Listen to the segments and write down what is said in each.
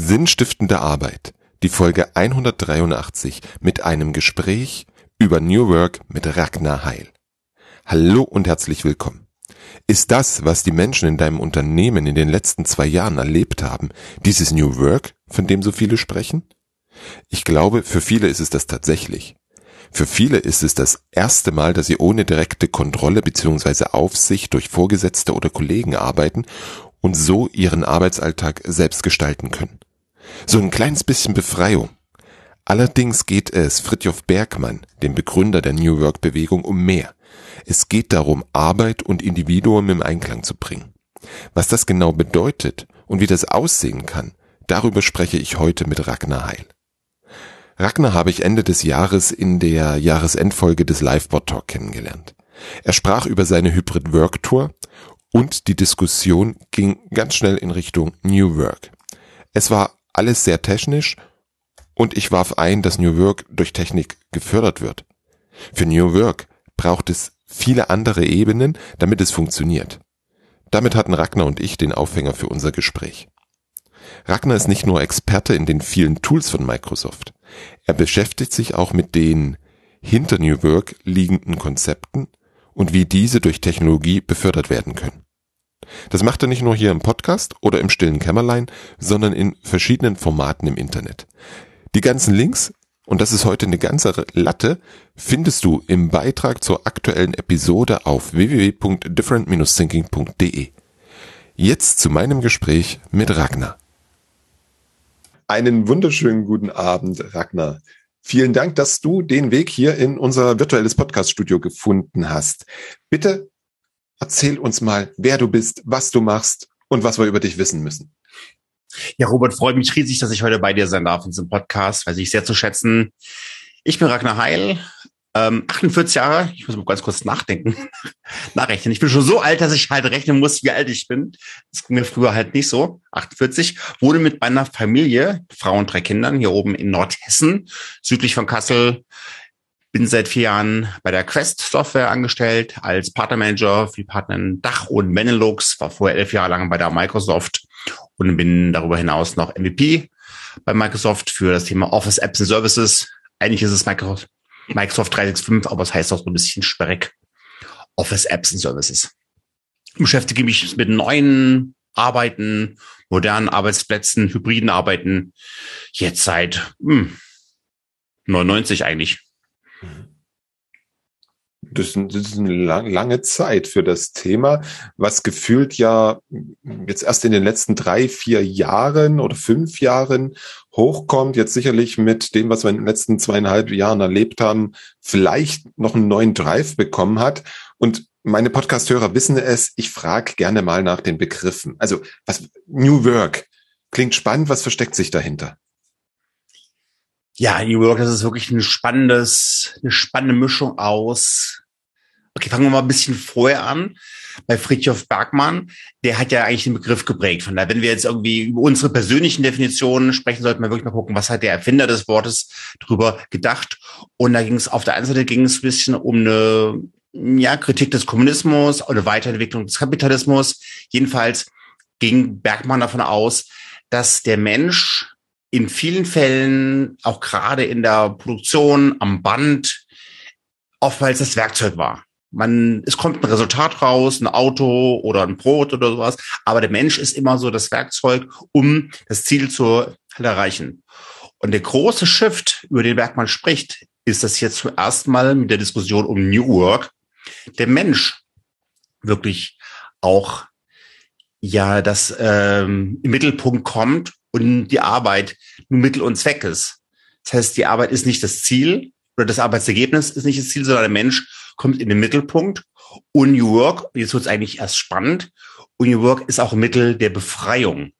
Sinnstiftende Arbeit, die Folge 183 mit einem Gespräch über New Work mit Ragnar Heil. Hallo und herzlich willkommen. Ist das, was die Menschen in deinem Unternehmen in den letzten zwei Jahren erlebt haben, dieses New Work, von dem so viele sprechen? Ich glaube, für viele ist es das tatsächlich. Für viele ist es das erste Mal, dass sie ohne direkte Kontrolle bzw. Aufsicht durch Vorgesetzte oder Kollegen arbeiten und so ihren Arbeitsalltag selbst gestalten können. So ein kleines bisschen Befreiung. Allerdings geht es Fritjof Bergmann, dem Begründer der New Work Bewegung, um mehr. Es geht darum, Arbeit und Individuum im Einklang zu bringen. Was das genau bedeutet und wie das aussehen kann, darüber spreche ich heute mit Ragnar Heil. Ragnar habe ich Ende des Jahres in der Jahresendfolge des Liveboard Talk kennengelernt. Er sprach über seine Hybrid Work Tour und die Diskussion ging ganz schnell in Richtung New Work. Es war alles sehr technisch und ich warf ein, dass New Work durch Technik gefördert wird. Für New Work braucht es viele andere Ebenen, damit es funktioniert. Damit hatten Ragnar und ich den Aufhänger für unser Gespräch. Ragnar ist nicht nur Experte in den vielen Tools von Microsoft. Er beschäftigt sich auch mit den hinter New Work liegenden Konzepten und wie diese durch Technologie befördert werden können. Das macht er nicht nur hier im Podcast oder im stillen Kämmerlein, sondern in verschiedenen Formaten im Internet. Die ganzen Links, und das ist heute eine ganze Latte, findest du im Beitrag zur aktuellen Episode auf www.different-thinking.de. Jetzt zu meinem Gespräch mit Ragnar. Einen wunderschönen guten Abend, Ragnar. Vielen Dank, dass du den Weg hier in unser virtuelles Podcaststudio gefunden hast. Bitte erzähl uns mal, wer du bist, was du machst und was wir über dich wissen müssen. Ja, Robert, freut mich riesig, dass ich heute bei dir sein darf in diesem Podcast, weiß ich sehr zu schätzen. Ich bin Ragnar Heil, ähm, 48 Jahre, ich muss mal ganz kurz nachdenken, nachrechnen. Ich bin schon so alt, dass ich halt rechnen muss, wie alt ich bin. Das ging mir früher halt nicht so. 48. Wohne mit meiner Familie, Frau und drei Kindern, hier oben in Nordhessen, südlich von Kassel. Bin seit vier Jahren bei der Quest Software angestellt als Partnermanager für Partner in Dach und Benelux, war vorher elf Jahre lang bei der Microsoft und bin darüber hinaus noch MVP bei Microsoft für das Thema Office Apps and Services. Eigentlich ist es Microsoft Microsoft 365, aber es heißt auch so ein bisschen sperrig. Office Apps and Services. Ich beschäftige mich mit neuen Arbeiten, modernen Arbeitsplätzen, hybriden Arbeiten jetzt seit hm, 99 eigentlich. Das ist eine lange Zeit für das Thema, was gefühlt ja jetzt erst in den letzten drei, vier Jahren oder fünf Jahren hochkommt. Jetzt sicherlich mit dem, was wir in den letzten zweieinhalb Jahren erlebt haben, vielleicht noch einen neuen Drive bekommen hat. Und meine Podcasthörer wissen es, ich frage gerne mal nach den Begriffen. Also was New Work klingt spannend, was versteckt sich dahinter? Ja, New Work, das ist wirklich ein spannendes, eine spannende Mischung aus. Okay, fangen wir mal ein bisschen vorher an. Bei Fritjof Bergmann, der hat ja eigentlich den Begriff geprägt. Von daher, wenn wir jetzt irgendwie über unsere persönlichen Definitionen sprechen, sollten wir wirklich mal gucken, was hat der Erfinder des Wortes drüber gedacht. Und da ging es auf der einen Seite ging es ein bisschen um eine ja, Kritik des Kommunismus oder Weiterentwicklung des Kapitalismus. Jedenfalls ging Bergmann davon aus, dass der Mensch in vielen Fällen, auch gerade in der Produktion am Band, oftmals das Werkzeug war. Man, es kommt ein Resultat raus, ein Auto oder ein Brot oder sowas, aber der Mensch ist immer so das Werkzeug, um das Ziel zu erreichen. Und der große Shift, über den Bergmann spricht, ist das jetzt zum ersten Mal mit der Diskussion um New Work, der Mensch wirklich auch ja das ähm, im Mittelpunkt kommt und die Arbeit nur Mittel und Zweck ist. Das heißt, die Arbeit ist nicht das Ziel oder das Arbeitsergebnis ist nicht das Ziel, sondern der Mensch kommt in den Mittelpunkt. Und New Work, jetzt wird es eigentlich erst spannend, und New Work ist auch ein Mittel der Befreiung.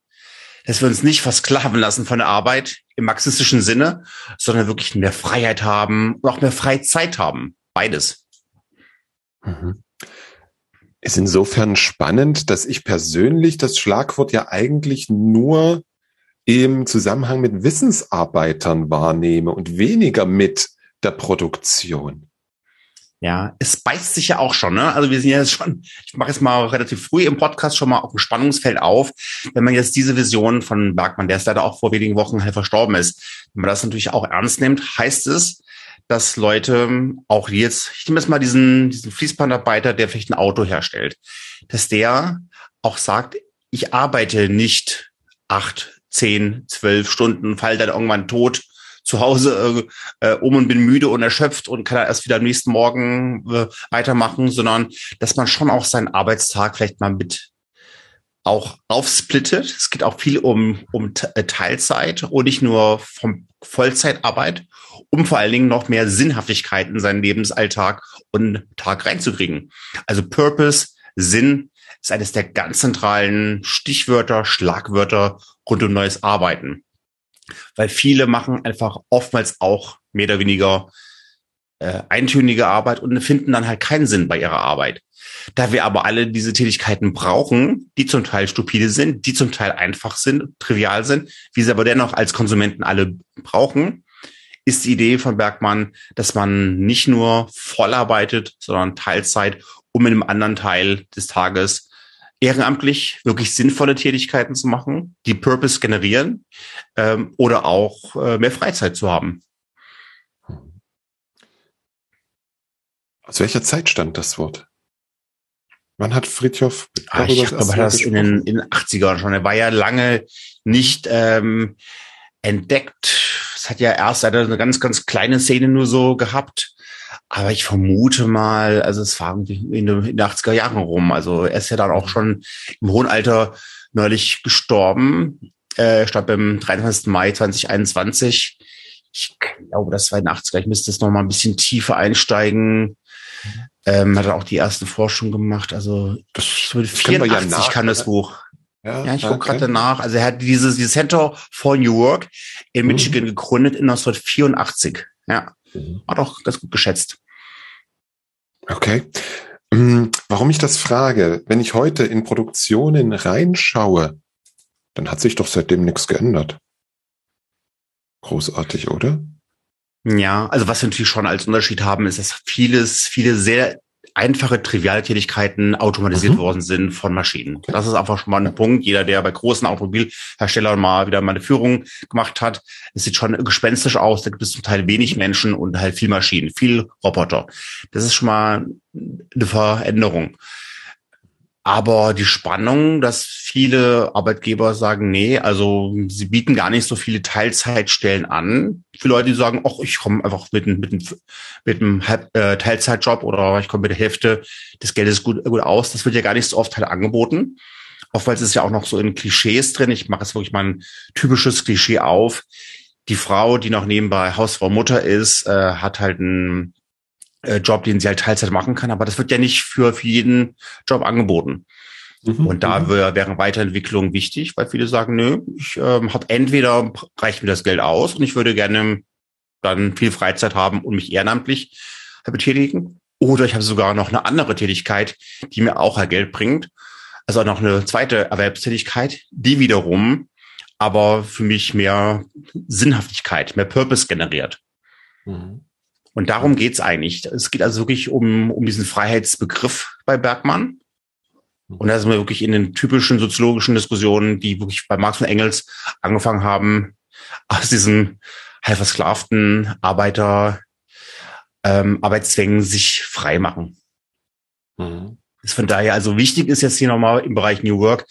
Dass wir uns nicht versklaven lassen von der Arbeit im marxistischen Sinne, sondern wirklich mehr Freiheit haben und auch mehr Freizeit haben. Beides. Mhm. Ist insofern spannend, dass ich persönlich das Schlagwort ja eigentlich nur im Zusammenhang mit Wissensarbeitern wahrnehme und weniger mit der Produktion. Ja, es beißt sich ja auch schon, ne? Also wir sind ja jetzt schon, ich mache jetzt mal relativ früh im Podcast schon mal auf dem Spannungsfeld auf, wenn man jetzt diese Vision von Bergmann, der ist leider auch vor wenigen Wochen halt verstorben ist, wenn man das natürlich auch ernst nimmt, heißt es, dass Leute auch jetzt, ich nehme jetzt mal diesen, diesen Fließbandarbeiter, der vielleicht ein Auto herstellt, dass der auch sagt, ich arbeite nicht acht, zehn, zwölf Stunden, fall dann irgendwann tot zu Hause äh, um und bin müde und erschöpft und kann erst wieder am nächsten Morgen äh, weitermachen, sondern dass man schon auch seinen Arbeitstag vielleicht mal mit auch aufsplittet. Es geht auch viel um, um äh, Teilzeit und nicht nur vom Vollzeitarbeit, um vor allen Dingen noch mehr Sinnhaftigkeit in seinen Lebensalltag und Tag reinzukriegen. Also Purpose, Sinn ist eines der ganz zentralen Stichwörter, Schlagwörter rund um neues Arbeiten weil viele machen einfach oftmals auch mehr oder weniger äh, eintönige Arbeit und finden dann halt keinen Sinn bei ihrer Arbeit. Da wir aber alle diese Tätigkeiten brauchen, die zum Teil stupide sind, die zum Teil einfach sind, trivial sind, wie sie aber dennoch als Konsumenten alle brauchen, ist die Idee von Bergmann, dass man nicht nur voll arbeitet, sondern Teilzeit, um in einem anderen Teil des Tages ehrenamtlich wirklich sinnvolle Tätigkeiten zu machen, die Purpose generieren ähm, oder auch äh, mehr Freizeit zu haben. Aus welcher Zeit stand das Wort? Wann hat Fritjof ah, Ich glaube, das in den, in den 80ern schon. Er war ja lange nicht ähm, entdeckt. Es hat ja erst eine ganz, ganz kleine Szene nur so gehabt. Aber ich vermute mal, also es war irgendwie in den 80er Jahren rum. Also er ist ja dann auch schon im hohen Alter neulich gestorben. Äh, starb am 23. Mai 2021. Ich glaube, das war in den 80er. Ich müsste jetzt noch mal ein bisschen tiefer einsteigen. Ähm, hat er auch die ersten Forschungen gemacht. Also das 84 ja kann das Buch. Ja, ja ich gucke okay. gerade nach. Also er hat dieses, dieses Center for New Work in mhm. Michigan mhm. gegründet in 1984. Ja. Mhm. Hat auch ganz gut geschätzt. Okay. Ähm, warum ich das frage, wenn ich heute in Produktionen reinschaue, dann hat sich doch seitdem nichts geändert. Großartig, oder? Ja, also was wir natürlich schon als Unterschied haben, ist, dass vieles, viele sehr einfache, triviale Tätigkeiten automatisiert mhm. worden sind von Maschinen. Das ist einfach schon mal ein Punkt. Jeder, der bei großen Automobilherstellern mal wieder mal eine Führung gemacht hat, es sieht schon gespenstisch aus. Da gibt es zum Teil wenig Menschen und halt viel Maschinen, viel Roboter. Das ist schon mal eine Veränderung. Aber die Spannung, dass viele Arbeitgeber sagen, nee, also sie bieten gar nicht so viele Teilzeitstellen an. Für Leute, die sagen, ach, ich komme einfach mit, mit, mit einem äh, Teilzeitjob oder ich komme mit der Hälfte des Geldes gut, gut aus. Das wird ja gar nicht so oft halt angeboten. Oftmals ist ja auch noch so in Klischees drin. Ich mache jetzt wirklich mal ein typisches Klischee auf. Die Frau, die noch nebenbei Hausfrau Mutter ist, äh, hat halt ein äh, Job, den sie halt Teilzeit machen kann, aber das wird ja nicht für, für jeden Job angeboten. Mhm. Und da mhm. wär, wären Weiterentwicklungen wichtig, weil viele sagen, nö, ich ähm, habe entweder reicht mir das Geld aus und ich würde gerne dann viel Freizeit haben und mich ehrenamtlich betätigen. Oder ich habe sogar noch eine andere Tätigkeit, die mir auch halt Geld bringt. Also noch eine zweite Erwerbstätigkeit, die wiederum aber für mich mehr Sinnhaftigkeit, mehr Purpose generiert. Mhm. Und darum geht's eigentlich. Es geht also wirklich um, um diesen Freiheitsbegriff bei Bergmann. Und da sind wir wirklich in den typischen soziologischen Diskussionen, die wirklich bei Marx und Engels angefangen haben, aus diesen halb versklavten Arbeiter, ähm, Arbeitszwängen sich frei machen. Mhm. Ist von daher also wichtig ist jetzt hier nochmal im Bereich New Work,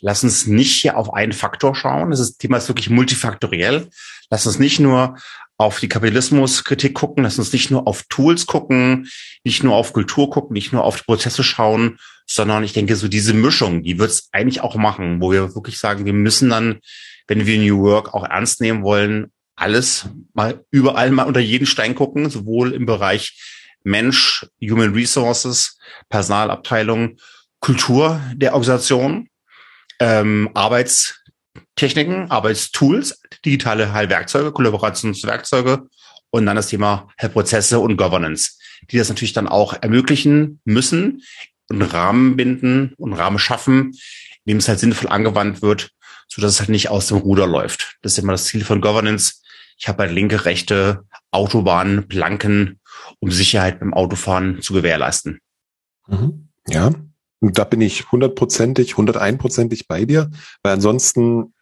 lass uns nicht hier auf einen Faktor schauen. Das Thema ist wirklich multifaktoriell. Lass uns nicht nur auf die Kapitalismuskritik gucken, lass uns nicht nur auf Tools gucken, nicht nur auf Kultur gucken, nicht nur auf die Prozesse schauen, sondern ich denke, so diese Mischung, die wird es eigentlich auch machen, wo wir wirklich sagen, wir müssen dann, wenn wir New Work auch ernst nehmen wollen, alles mal überall mal unter jeden Stein gucken, sowohl im Bereich Mensch, Human Resources, Personalabteilung, Kultur der Organisation, ähm, Arbeits Techniken, Arbeitstools, digitale Heilwerkzeuge, Kollaborationswerkzeuge und dann das Thema Heilprozesse und Governance, die das natürlich dann auch ermöglichen müssen und Rahmen binden und Rahmen schaffen, in dem es halt sinnvoll angewandt wird, so dass es halt nicht aus dem Ruder läuft. Das ist immer das Ziel von Governance. Ich habe halt linke, rechte Autobahnen, Planken um Sicherheit beim Autofahren zu gewährleisten. Mhm. Ja, und da bin ich hundertprozentig, hunderteinprozentig bei dir, weil ansonsten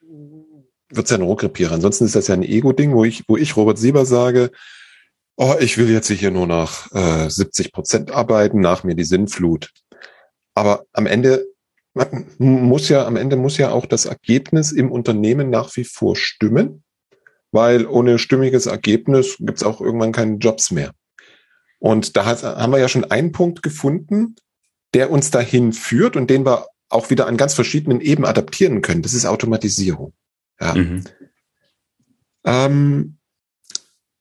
wird's ja ein Rohrkrepierer. Ansonsten ist das ja ein Ego-Ding, wo ich, wo ich Robert Sieber sage, oh, ich will jetzt hier nur noch äh, 70 Prozent arbeiten, nach mir die Sinnflut. Aber am Ende muss ja, am Ende muss ja auch das Ergebnis im Unternehmen nach wie vor stimmen, weil ohne stimmiges Ergebnis gibt's auch irgendwann keine Jobs mehr. Und da haben wir ja schon einen Punkt gefunden, der uns dahin führt und den wir auch wieder an ganz verschiedenen Ebenen adaptieren können. Das ist Automatisierung. Ja. Mhm. Ähm,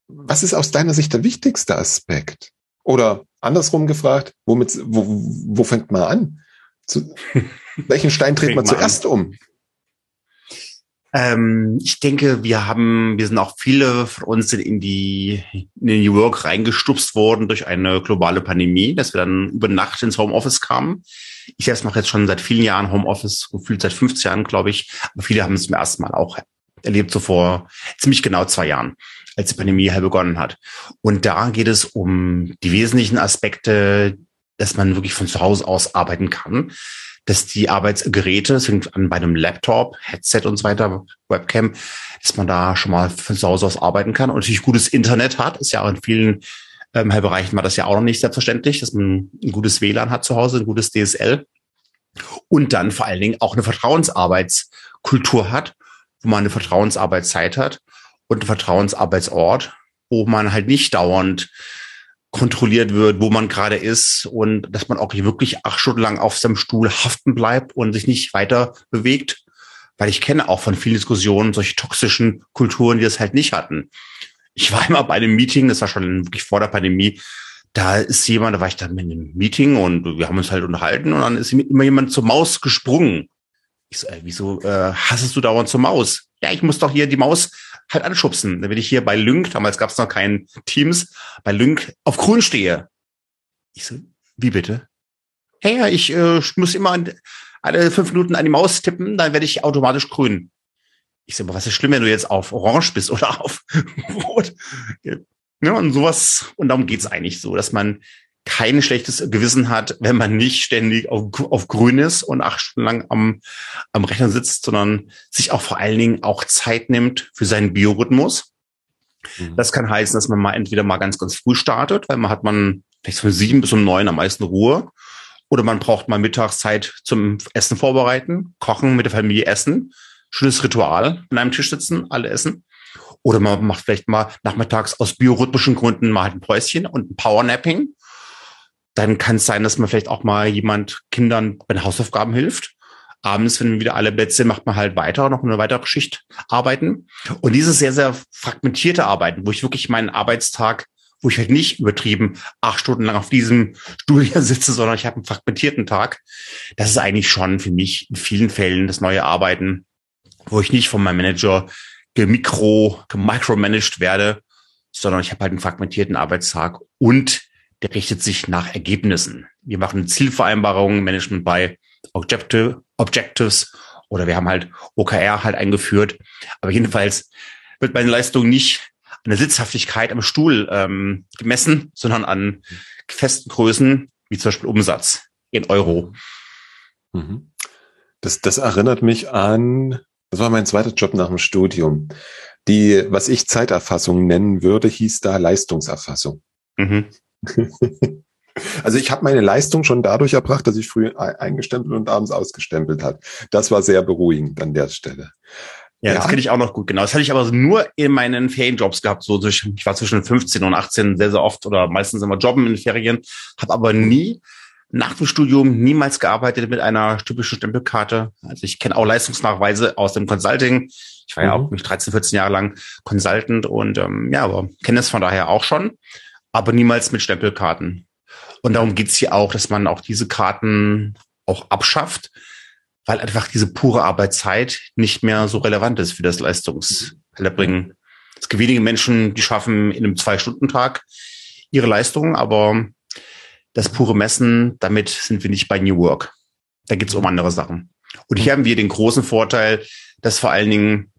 was ist aus deiner Sicht der wichtigste Aspekt? Oder andersrum gefragt, womit, wo, wo fängt man an? Zu, welchen Stein dreht man zuerst an. um? Ähm, ich denke, wir haben, wir sind auch viele von uns in die in den New York reingestupst worden durch eine globale Pandemie, dass wir dann über Nacht ins Homeoffice kamen. Ich selbst mache jetzt schon seit vielen Jahren Homeoffice, gefühlt seit 15 Jahren, glaube ich. Aber viele haben es zum ersten Mal auch erlebt, so vor ziemlich genau zwei Jahren, als die Pandemie halt begonnen hat. Und da geht es um die wesentlichen Aspekte, dass man wirklich von zu Hause aus arbeiten kann dass die Arbeitsgeräte, sind an bei einem Laptop, Headset und so weiter, Webcam, dass man da schon mal von zu Hause aus arbeiten kann und natürlich gutes Internet hat, ist ja auch in vielen ähm, Bereichen war das ja auch noch nicht selbstverständlich, dass man ein gutes WLAN hat zu Hause, ein gutes DSL und dann vor allen Dingen auch eine Vertrauensarbeitskultur hat, wo man eine Vertrauensarbeitszeit hat und einen Vertrauensarbeitsort, wo man halt nicht dauernd kontrolliert wird, wo man gerade ist und dass man auch wirklich acht Stunden lang auf seinem Stuhl haften bleibt und sich nicht weiter bewegt. Weil ich kenne auch von vielen Diskussionen solche toxischen Kulturen, die das halt nicht hatten. Ich war immer bei einem Meeting, das war schon wirklich vor der Pandemie, da ist jemand, da war ich dann mit einem Meeting und wir haben uns halt unterhalten und dann ist immer jemand zur Maus gesprungen. Ich so, ey, wieso äh, hassest du dauernd zur Maus? Ja, ich muss doch hier die Maus halt anschubsen. Dann wenn ich hier bei Lync, damals gab es noch keinen Teams, bei Lync auf grün stehe. Ich so, wie bitte? Ja, ja, ich äh, muss immer an, alle fünf Minuten an die Maus tippen, dann werde ich automatisch grün. Ich so, aber was ist schlimm, wenn du jetzt auf Orange bist oder auf Rot? Ja, und sowas, und darum geht's eigentlich so, dass man kein schlechtes Gewissen hat, wenn man nicht ständig auf, auf grün ist und acht Stunden lang am, am Rechner sitzt, sondern sich auch vor allen Dingen auch Zeit nimmt für seinen Biorhythmus. Mhm. Das kann heißen, dass man mal entweder mal ganz, ganz früh startet, weil man hat man vielleicht von sieben bis um neun am meisten Ruhe. Oder man braucht mal Mittagszeit zum Essen vorbereiten, kochen, mit der Familie essen. Schönes Ritual, an einem Tisch sitzen, alle essen. Oder man macht vielleicht mal nachmittags aus biorhythmischen Gründen mal halt ein Päuschen und ein Powernapping dann kann es sein, dass man vielleicht auch mal jemand Kindern bei den Hausaufgaben hilft. Abends, wenn wieder alle Plätze macht man halt weiter, noch eine weitere Schicht arbeiten. Und dieses sehr, sehr fragmentierte Arbeiten, wo ich wirklich meinen Arbeitstag, wo ich halt nicht übertrieben acht Stunden lang auf diesem Stuhl hier sitze, sondern ich habe einen fragmentierten Tag. Das ist eigentlich schon für mich in vielen Fällen das neue Arbeiten, wo ich nicht von meinem Manager gemikro, gemicromanaged werde, sondern ich habe halt einen fragmentierten Arbeitstag und der richtet sich nach Ergebnissen. Wir machen Zielvereinbarungen, Management bei Objective, Objectives oder wir haben halt OKR halt eingeführt. Aber jedenfalls wird meine Leistung nicht an der Sitzhaftigkeit am Stuhl ähm, gemessen, sondern an festen Größen, wie zum Beispiel Umsatz in Euro. Mhm. Das, das erinnert mich an, das war mein zweiter Job nach dem Studium. Die, was ich Zeiterfassung nennen würde, hieß da Leistungserfassung. Mhm. Also ich habe meine Leistung schon dadurch erbracht, dass ich früh eingestempelt und abends ausgestempelt hat. Das war sehr beruhigend an der Stelle. Ja, ja. das kenne ich auch noch gut, genau. Das hatte ich aber nur in meinen Ferienjobs gehabt. So durch, ich war zwischen 15 und 18 sehr, sehr oft oder meistens immer jobben in den Ferien, habe aber nie nach dem Studium niemals gearbeitet mit einer typischen Stempelkarte. Also ich kenne auch Leistungsnachweise aus dem Consulting. Ich war mhm. ja auch mich 13, 14 Jahre lang Consultant und ähm, ja, aber kenne es von daher auch schon aber niemals mit Stempelkarten. Und darum geht's hier auch, dass man auch diese Karten auch abschafft, weil einfach diese pure Arbeitszeit nicht mehr so relevant ist für das Leistungserbringen. Es gibt wenige Menschen, die schaffen in einem Zwei-Stunden-Tag ihre Leistungen, aber das pure Messen, damit sind wir nicht bei New Work. Da geht's um andere Sachen. Und hier haben wir den großen Vorteil, dass vor allen Dingen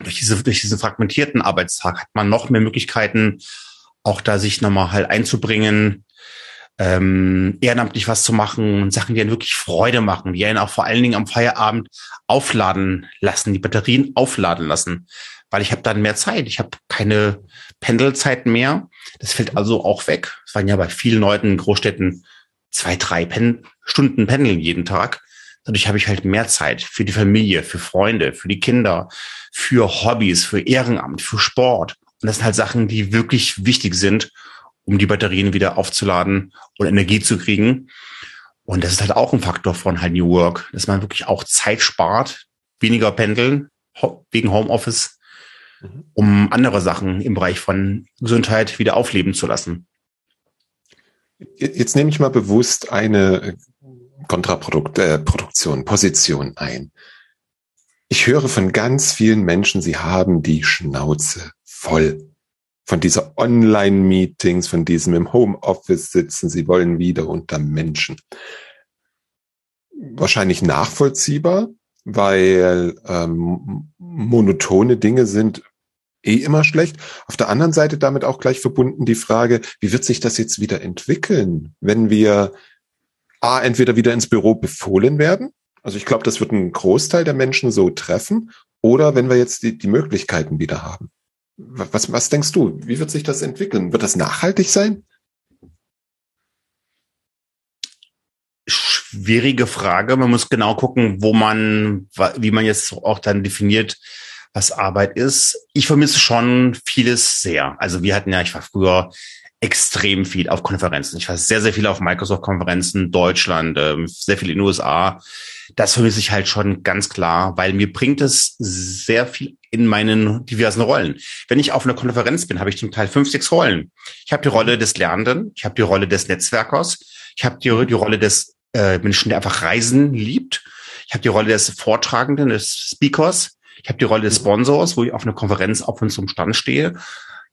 durch, diese, durch diesen fragmentierten Arbeitstag hat man noch mehr Möglichkeiten, auch da sich nochmal halt einzubringen, ähm, ehrenamtlich was zu machen, Sachen, die einen wirklich Freude machen, die einen auch vor allen Dingen am Feierabend aufladen lassen, die Batterien aufladen lassen, weil ich habe dann mehr Zeit. Ich habe keine Pendelzeit mehr. Das fällt also auch weg. Es waren ja bei vielen Leuten in Großstädten zwei, drei Pen Stunden pendeln jeden Tag. Dadurch habe ich halt mehr Zeit für die Familie, für Freunde, für die Kinder, für Hobbys, für Ehrenamt, für Sport. Und das sind halt Sachen, die wirklich wichtig sind, um die Batterien wieder aufzuladen und Energie zu kriegen. Und das ist halt auch ein Faktor von halt New Work, dass man wirklich auch Zeit spart, weniger pendeln wegen Homeoffice, mhm. um andere Sachen im Bereich von Gesundheit wieder aufleben zu lassen. Jetzt nehme ich mal bewusst eine Kontraproduktion, äh, Position ein. Ich höre von ganz vielen Menschen, sie haben die Schnauze voll von dieser Online-Meetings, von diesem im Homeoffice sitzen, sie wollen wieder unter Menschen. Wahrscheinlich nachvollziehbar, weil ähm, monotone Dinge sind eh immer schlecht. Auf der anderen Seite damit auch gleich verbunden die Frage, wie wird sich das jetzt wieder entwickeln, wenn wir A, entweder wieder ins Büro befohlen werden. Also ich glaube, das wird einen Großteil der Menschen so treffen. Oder wenn wir jetzt die, die Möglichkeiten wieder haben. Was, was denkst du? Wie wird sich das entwickeln? Wird das nachhaltig sein? Schwierige Frage. Man muss genau gucken, wo man, wie man jetzt auch dann definiert, was Arbeit ist. Ich vermisse schon vieles sehr. Also wir hatten ja, ich war früher extrem viel auf Konferenzen. Ich war sehr, sehr viel auf Microsoft-Konferenzen, Deutschland, ähm, sehr viel in den USA. Das vermisse ich halt schon ganz klar, weil mir bringt es sehr viel in meinen diversen Rollen. Wenn ich auf einer Konferenz bin, habe ich zum Teil fünf, sechs Rollen. Ich habe die Rolle des Lernenden, ich habe die Rolle des Netzwerkers, ich habe die, die Rolle des äh, Menschen, der einfach Reisen liebt. Ich habe die Rolle des Vortragenden, des Speakers. Ich habe die Rolle des Sponsors, wo ich auf einer Konferenz auf und zum Stand stehe.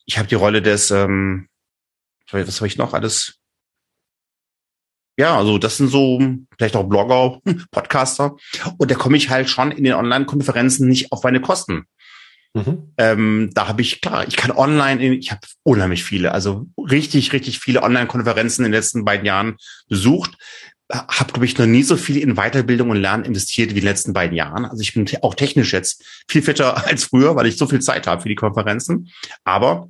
Ich habe die Rolle des ähm, was habe ich noch alles? Ja, also das sind so vielleicht auch Blogger, Podcaster. Und da komme ich halt schon in den Online-Konferenzen nicht auf meine Kosten. Mhm. Ähm, da habe ich, klar, ich kann online, ich habe unheimlich viele, also richtig, richtig viele Online-Konferenzen in den letzten beiden Jahren besucht. Habe, glaube ich, noch nie so viel in Weiterbildung und Lernen investiert wie in den letzten beiden Jahren. Also ich bin auch technisch jetzt viel fitter als früher, weil ich so viel Zeit habe für die Konferenzen. Aber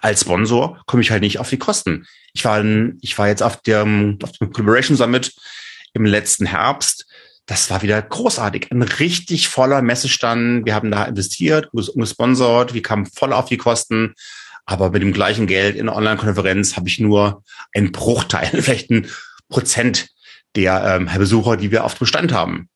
als Sponsor komme ich halt nicht auf die Kosten. Ich war, ich war jetzt auf dem, auf dem Collaboration Summit im letzten Herbst. Das war wieder großartig. Ein richtig voller Messestand. Wir haben da investiert, gesponsert. Wir kamen voll auf die Kosten. Aber mit dem gleichen Geld in einer Online-Konferenz habe ich nur einen Bruchteil, vielleicht ein Prozent der ähm, Besucher, die wir auf dem Stand haben.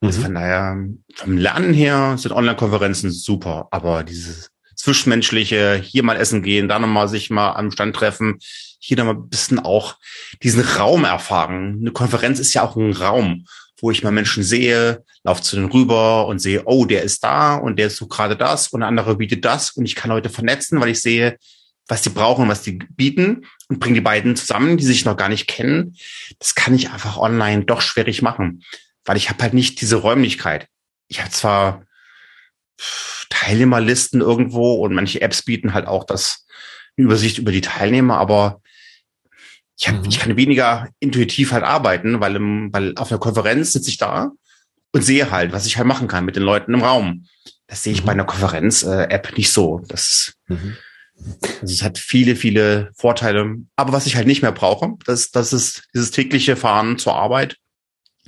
Also mhm. Also von daher, vom Lernen her sind Online-Konferenzen super, aber dieses Zwischenmenschliche, hier mal essen gehen, da nochmal sich mal am Stand treffen, hier nochmal ein bisschen auch diesen Raum erfahren. Eine Konferenz ist ja auch ein Raum, wo ich mal Menschen sehe, laufe zu denen rüber und sehe, oh, der ist da und der so gerade das und der andere bietet das und ich kann Leute vernetzen, weil ich sehe, was die brauchen, was die bieten und bringe die beiden zusammen, die sich noch gar nicht kennen. Das kann ich einfach online doch schwierig machen, weil ich habe halt nicht diese Räumlichkeit. Ich habe zwar Teilnehmerlisten irgendwo und manche Apps bieten halt auch das eine Übersicht über die Teilnehmer, aber ich, hab, mhm. ich kann weniger intuitiv halt arbeiten, weil, im, weil auf einer Konferenz sitze ich da und sehe halt, was ich halt machen kann mit den Leuten im Raum. Das sehe ich mhm. bei einer Konferenz-App nicht so. Das, mhm. also es hat viele, viele Vorteile. Aber was ich halt nicht mehr brauche, das, das ist dieses tägliche Fahren zur Arbeit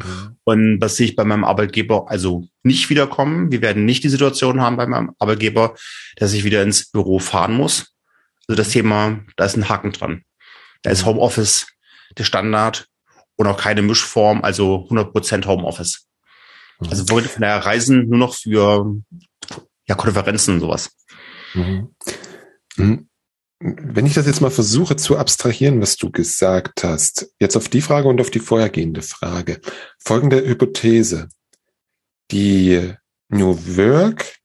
Mhm. Und das sehe ich bei meinem Arbeitgeber also nicht wiederkommen. Wir werden nicht die Situation haben bei meinem Arbeitgeber, dass ich wieder ins Büro fahren muss. Also das Thema, da ist ein Haken dran. Da ist mhm. Homeoffice der Standard und auch keine Mischform, also 100% Homeoffice. Mhm. Also von der Reisen nur noch für ja, Konferenzen und sowas. Mhm. Wenn ich das jetzt mal versuche zu abstrahieren, was du gesagt hast, jetzt auf die Frage und auf die vorhergehende Frage. Folgende Hypothese. Die New Work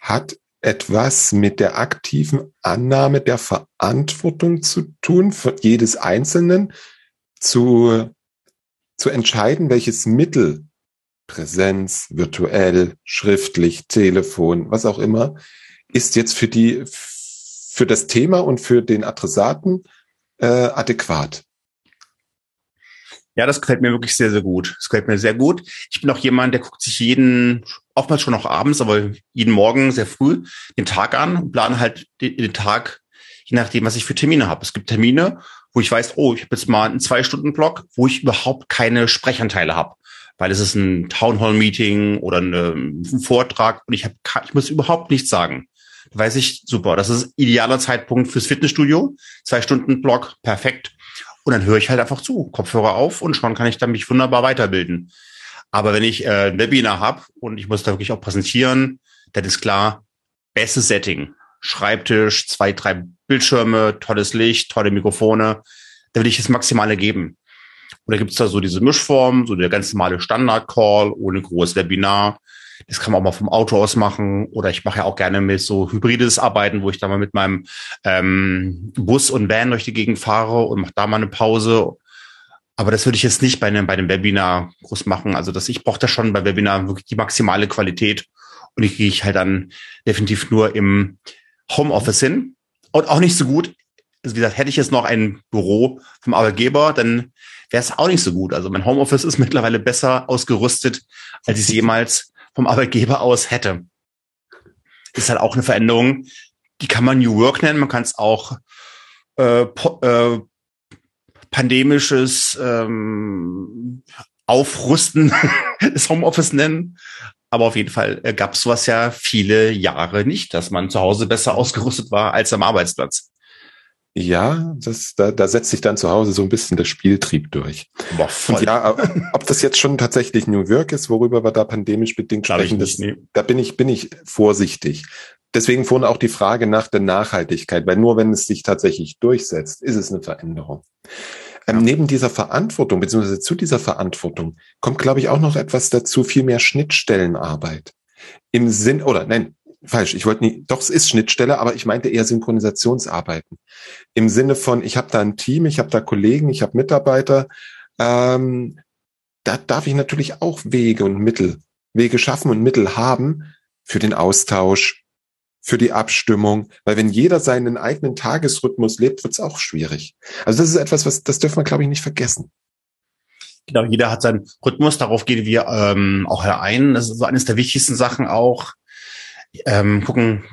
hat etwas mit der aktiven Annahme der Verantwortung zu tun, für jedes Einzelnen zu, zu entscheiden, welches Mittel, Präsenz, virtuell, schriftlich, Telefon, was auch immer, ist jetzt für die für das Thema und für den Adressaten äh, adäquat. Ja, das gefällt mir wirklich sehr, sehr gut. Das gefällt mir sehr gut. Ich bin auch jemand, der guckt sich jeden, oftmals schon noch abends, aber jeden Morgen sehr früh den Tag an und plane halt den, Tag, je nachdem, was ich für Termine habe. Es gibt Termine, wo ich weiß, oh, ich habe jetzt mal einen Zwei-Stunden-Block, wo ich überhaupt keine Sprechanteile habe. Weil es ist ein Town Hall Meeting oder ein Vortrag und ich, hab, ich muss überhaupt nichts sagen. Weiß ich, super, das ist idealer Zeitpunkt fürs Fitnessstudio. Zwei Stunden Block, perfekt. Und dann höre ich halt einfach zu, Kopfhörer auf und schon kann ich dann mich wunderbar weiterbilden. Aber wenn ich äh, ein Webinar habe und ich muss da wirklich auch präsentieren, dann ist klar, bestes Setting. Schreibtisch, zwei, drei Bildschirme, tolles Licht, tolle Mikrofone. Da will ich das Maximale geben. Oder gibt es da so diese Mischform, so der ganz normale Standard-Call ohne großes Webinar. Das kann man auch mal vom Auto aus machen. Oder ich mache ja auch gerne mit so hybrides Arbeiten, wo ich da mal mit meinem ähm, Bus und Van durch die Gegend fahre und mache da mal eine Pause. Aber das würde ich jetzt nicht bei einem, bei einem Webinar groß machen. Also dass ich brauche da schon bei Webinar wirklich die maximale Qualität. Und die kriege ich halt dann definitiv nur im Homeoffice hin. Und auch nicht so gut. Also wie gesagt, hätte ich jetzt noch ein Büro vom Arbeitgeber, dann wäre es auch nicht so gut. Also mein Homeoffice ist mittlerweile besser ausgerüstet, als ich es jemals vom Arbeitgeber aus hätte. Ist halt auch eine Veränderung, die kann man New Work nennen, man kann es auch äh, äh, pandemisches ähm, Aufrüsten des Homeoffice nennen. Aber auf jeden Fall äh, gab es sowas ja viele Jahre nicht, dass man zu Hause besser ausgerüstet war als am Arbeitsplatz. Ja, das, da, da setzt sich dann zu Hause so ein bisschen der Spieltrieb durch. Boah, voll. Und ja, ob das jetzt schon tatsächlich New Work ist, worüber wir da pandemisch bedingt Glaube sprechen, nicht, das, nee. da bin ich, bin ich vorsichtig. Deswegen vorhin auch die Frage nach der Nachhaltigkeit, weil nur wenn es sich tatsächlich durchsetzt, ist es eine Veränderung. Ähm, neben dieser Verantwortung, beziehungsweise zu dieser Verantwortung, kommt, glaube ich, auch noch etwas dazu, viel mehr Schnittstellenarbeit. Im Sinn, oder nein, falsch, ich wollte nie, doch es ist Schnittstelle, aber ich meinte eher Synchronisationsarbeiten. Im Sinne von, ich habe da ein Team, ich habe da Kollegen, ich habe Mitarbeiter. Ähm, da darf ich natürlich auch Wege und Mittel, Wege schaffen und Mittel haben für den Austausch, für die Abstimmung, weil wenn jeder seinen eigenen Tagesrhythmus lebt, wird es auch schwierig. Also das ist etwas, was das dürfen wir, glaube ich, nicht vergessen. Genau, jeder hat seinen Rhythmus, darauf gehen wir ähm, auch ein. Das ist so eines der wichtigsten Sachen auch, ähm, gucken,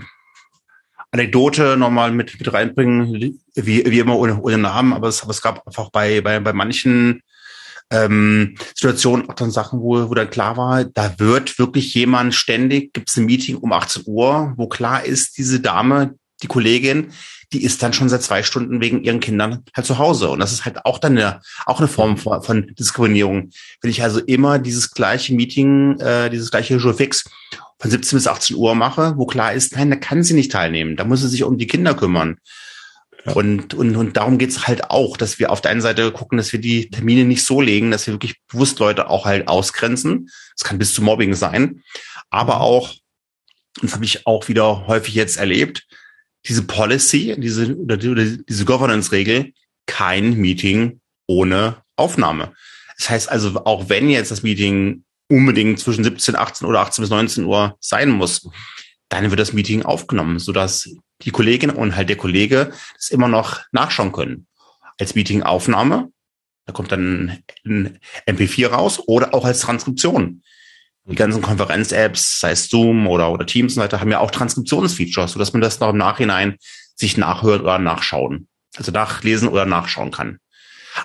Anekdote nochmal mit, mit reinbringen, wie, wie immer ohne, ohne Namen, aber es, aber es gab einfach bei, bei, bei manchen ähm, Situationen auch dann Sachen, wo, wo dann klar war, da wird wirklich jemand ständig, gibt es ein Meeting um 18 Uhr, wo klar ist, diese Dame, die Kollegin, die ist dann schon seit zwei Stunden wegen ihren Kindern halt zu Hause. Und das ist halt auch dann eine, auch eine Form von, von Diskriminierung. Wenn ich also immer dieses gleiche Meeting, äh, dieses gleiche Jour fix von 17 bis 18 Uhr mache, wo klar ist, nein, da kann sie nicht teilnehmen. Da muss sie sich um die Kinder kümmern. Ja. Und, und, und darum geht's halt auch, dass wir auf der einen Seite gucken, dass wir die Termine nicht so legen, dass wir wirklich bewusst Leute auch halt ausgrenzen. Das kann bis zu Mobbing sein. Aber mhm. auch, und das habe ich auch wieder häufig jetzt erlebt, diese Policy, diese, oder diese Governance-Regel, kein Meeting ohne Aufnahme. Das heißt also, auch wenn jetzt das Meeting unbedingt zwischen 17, 18 oder 18 bis 19 Uhr sein muss, dann wird das Meeting aufgenommen, sodass die Kollegin und halt der Kollege das immer noch nachschauen können. Als Meetingaufnahme, da kommt dann ein MP4 raus oder auch als Transkription. Die ganzen Konferenz-Apps, sei es Zoom oder, oder Teams und so weiter, haben ja auch Transkriptionsfeatures, sodass man das noch im Nachhinein sich nachhört oder nachschauen, also nachlesen oder nachschauen kann.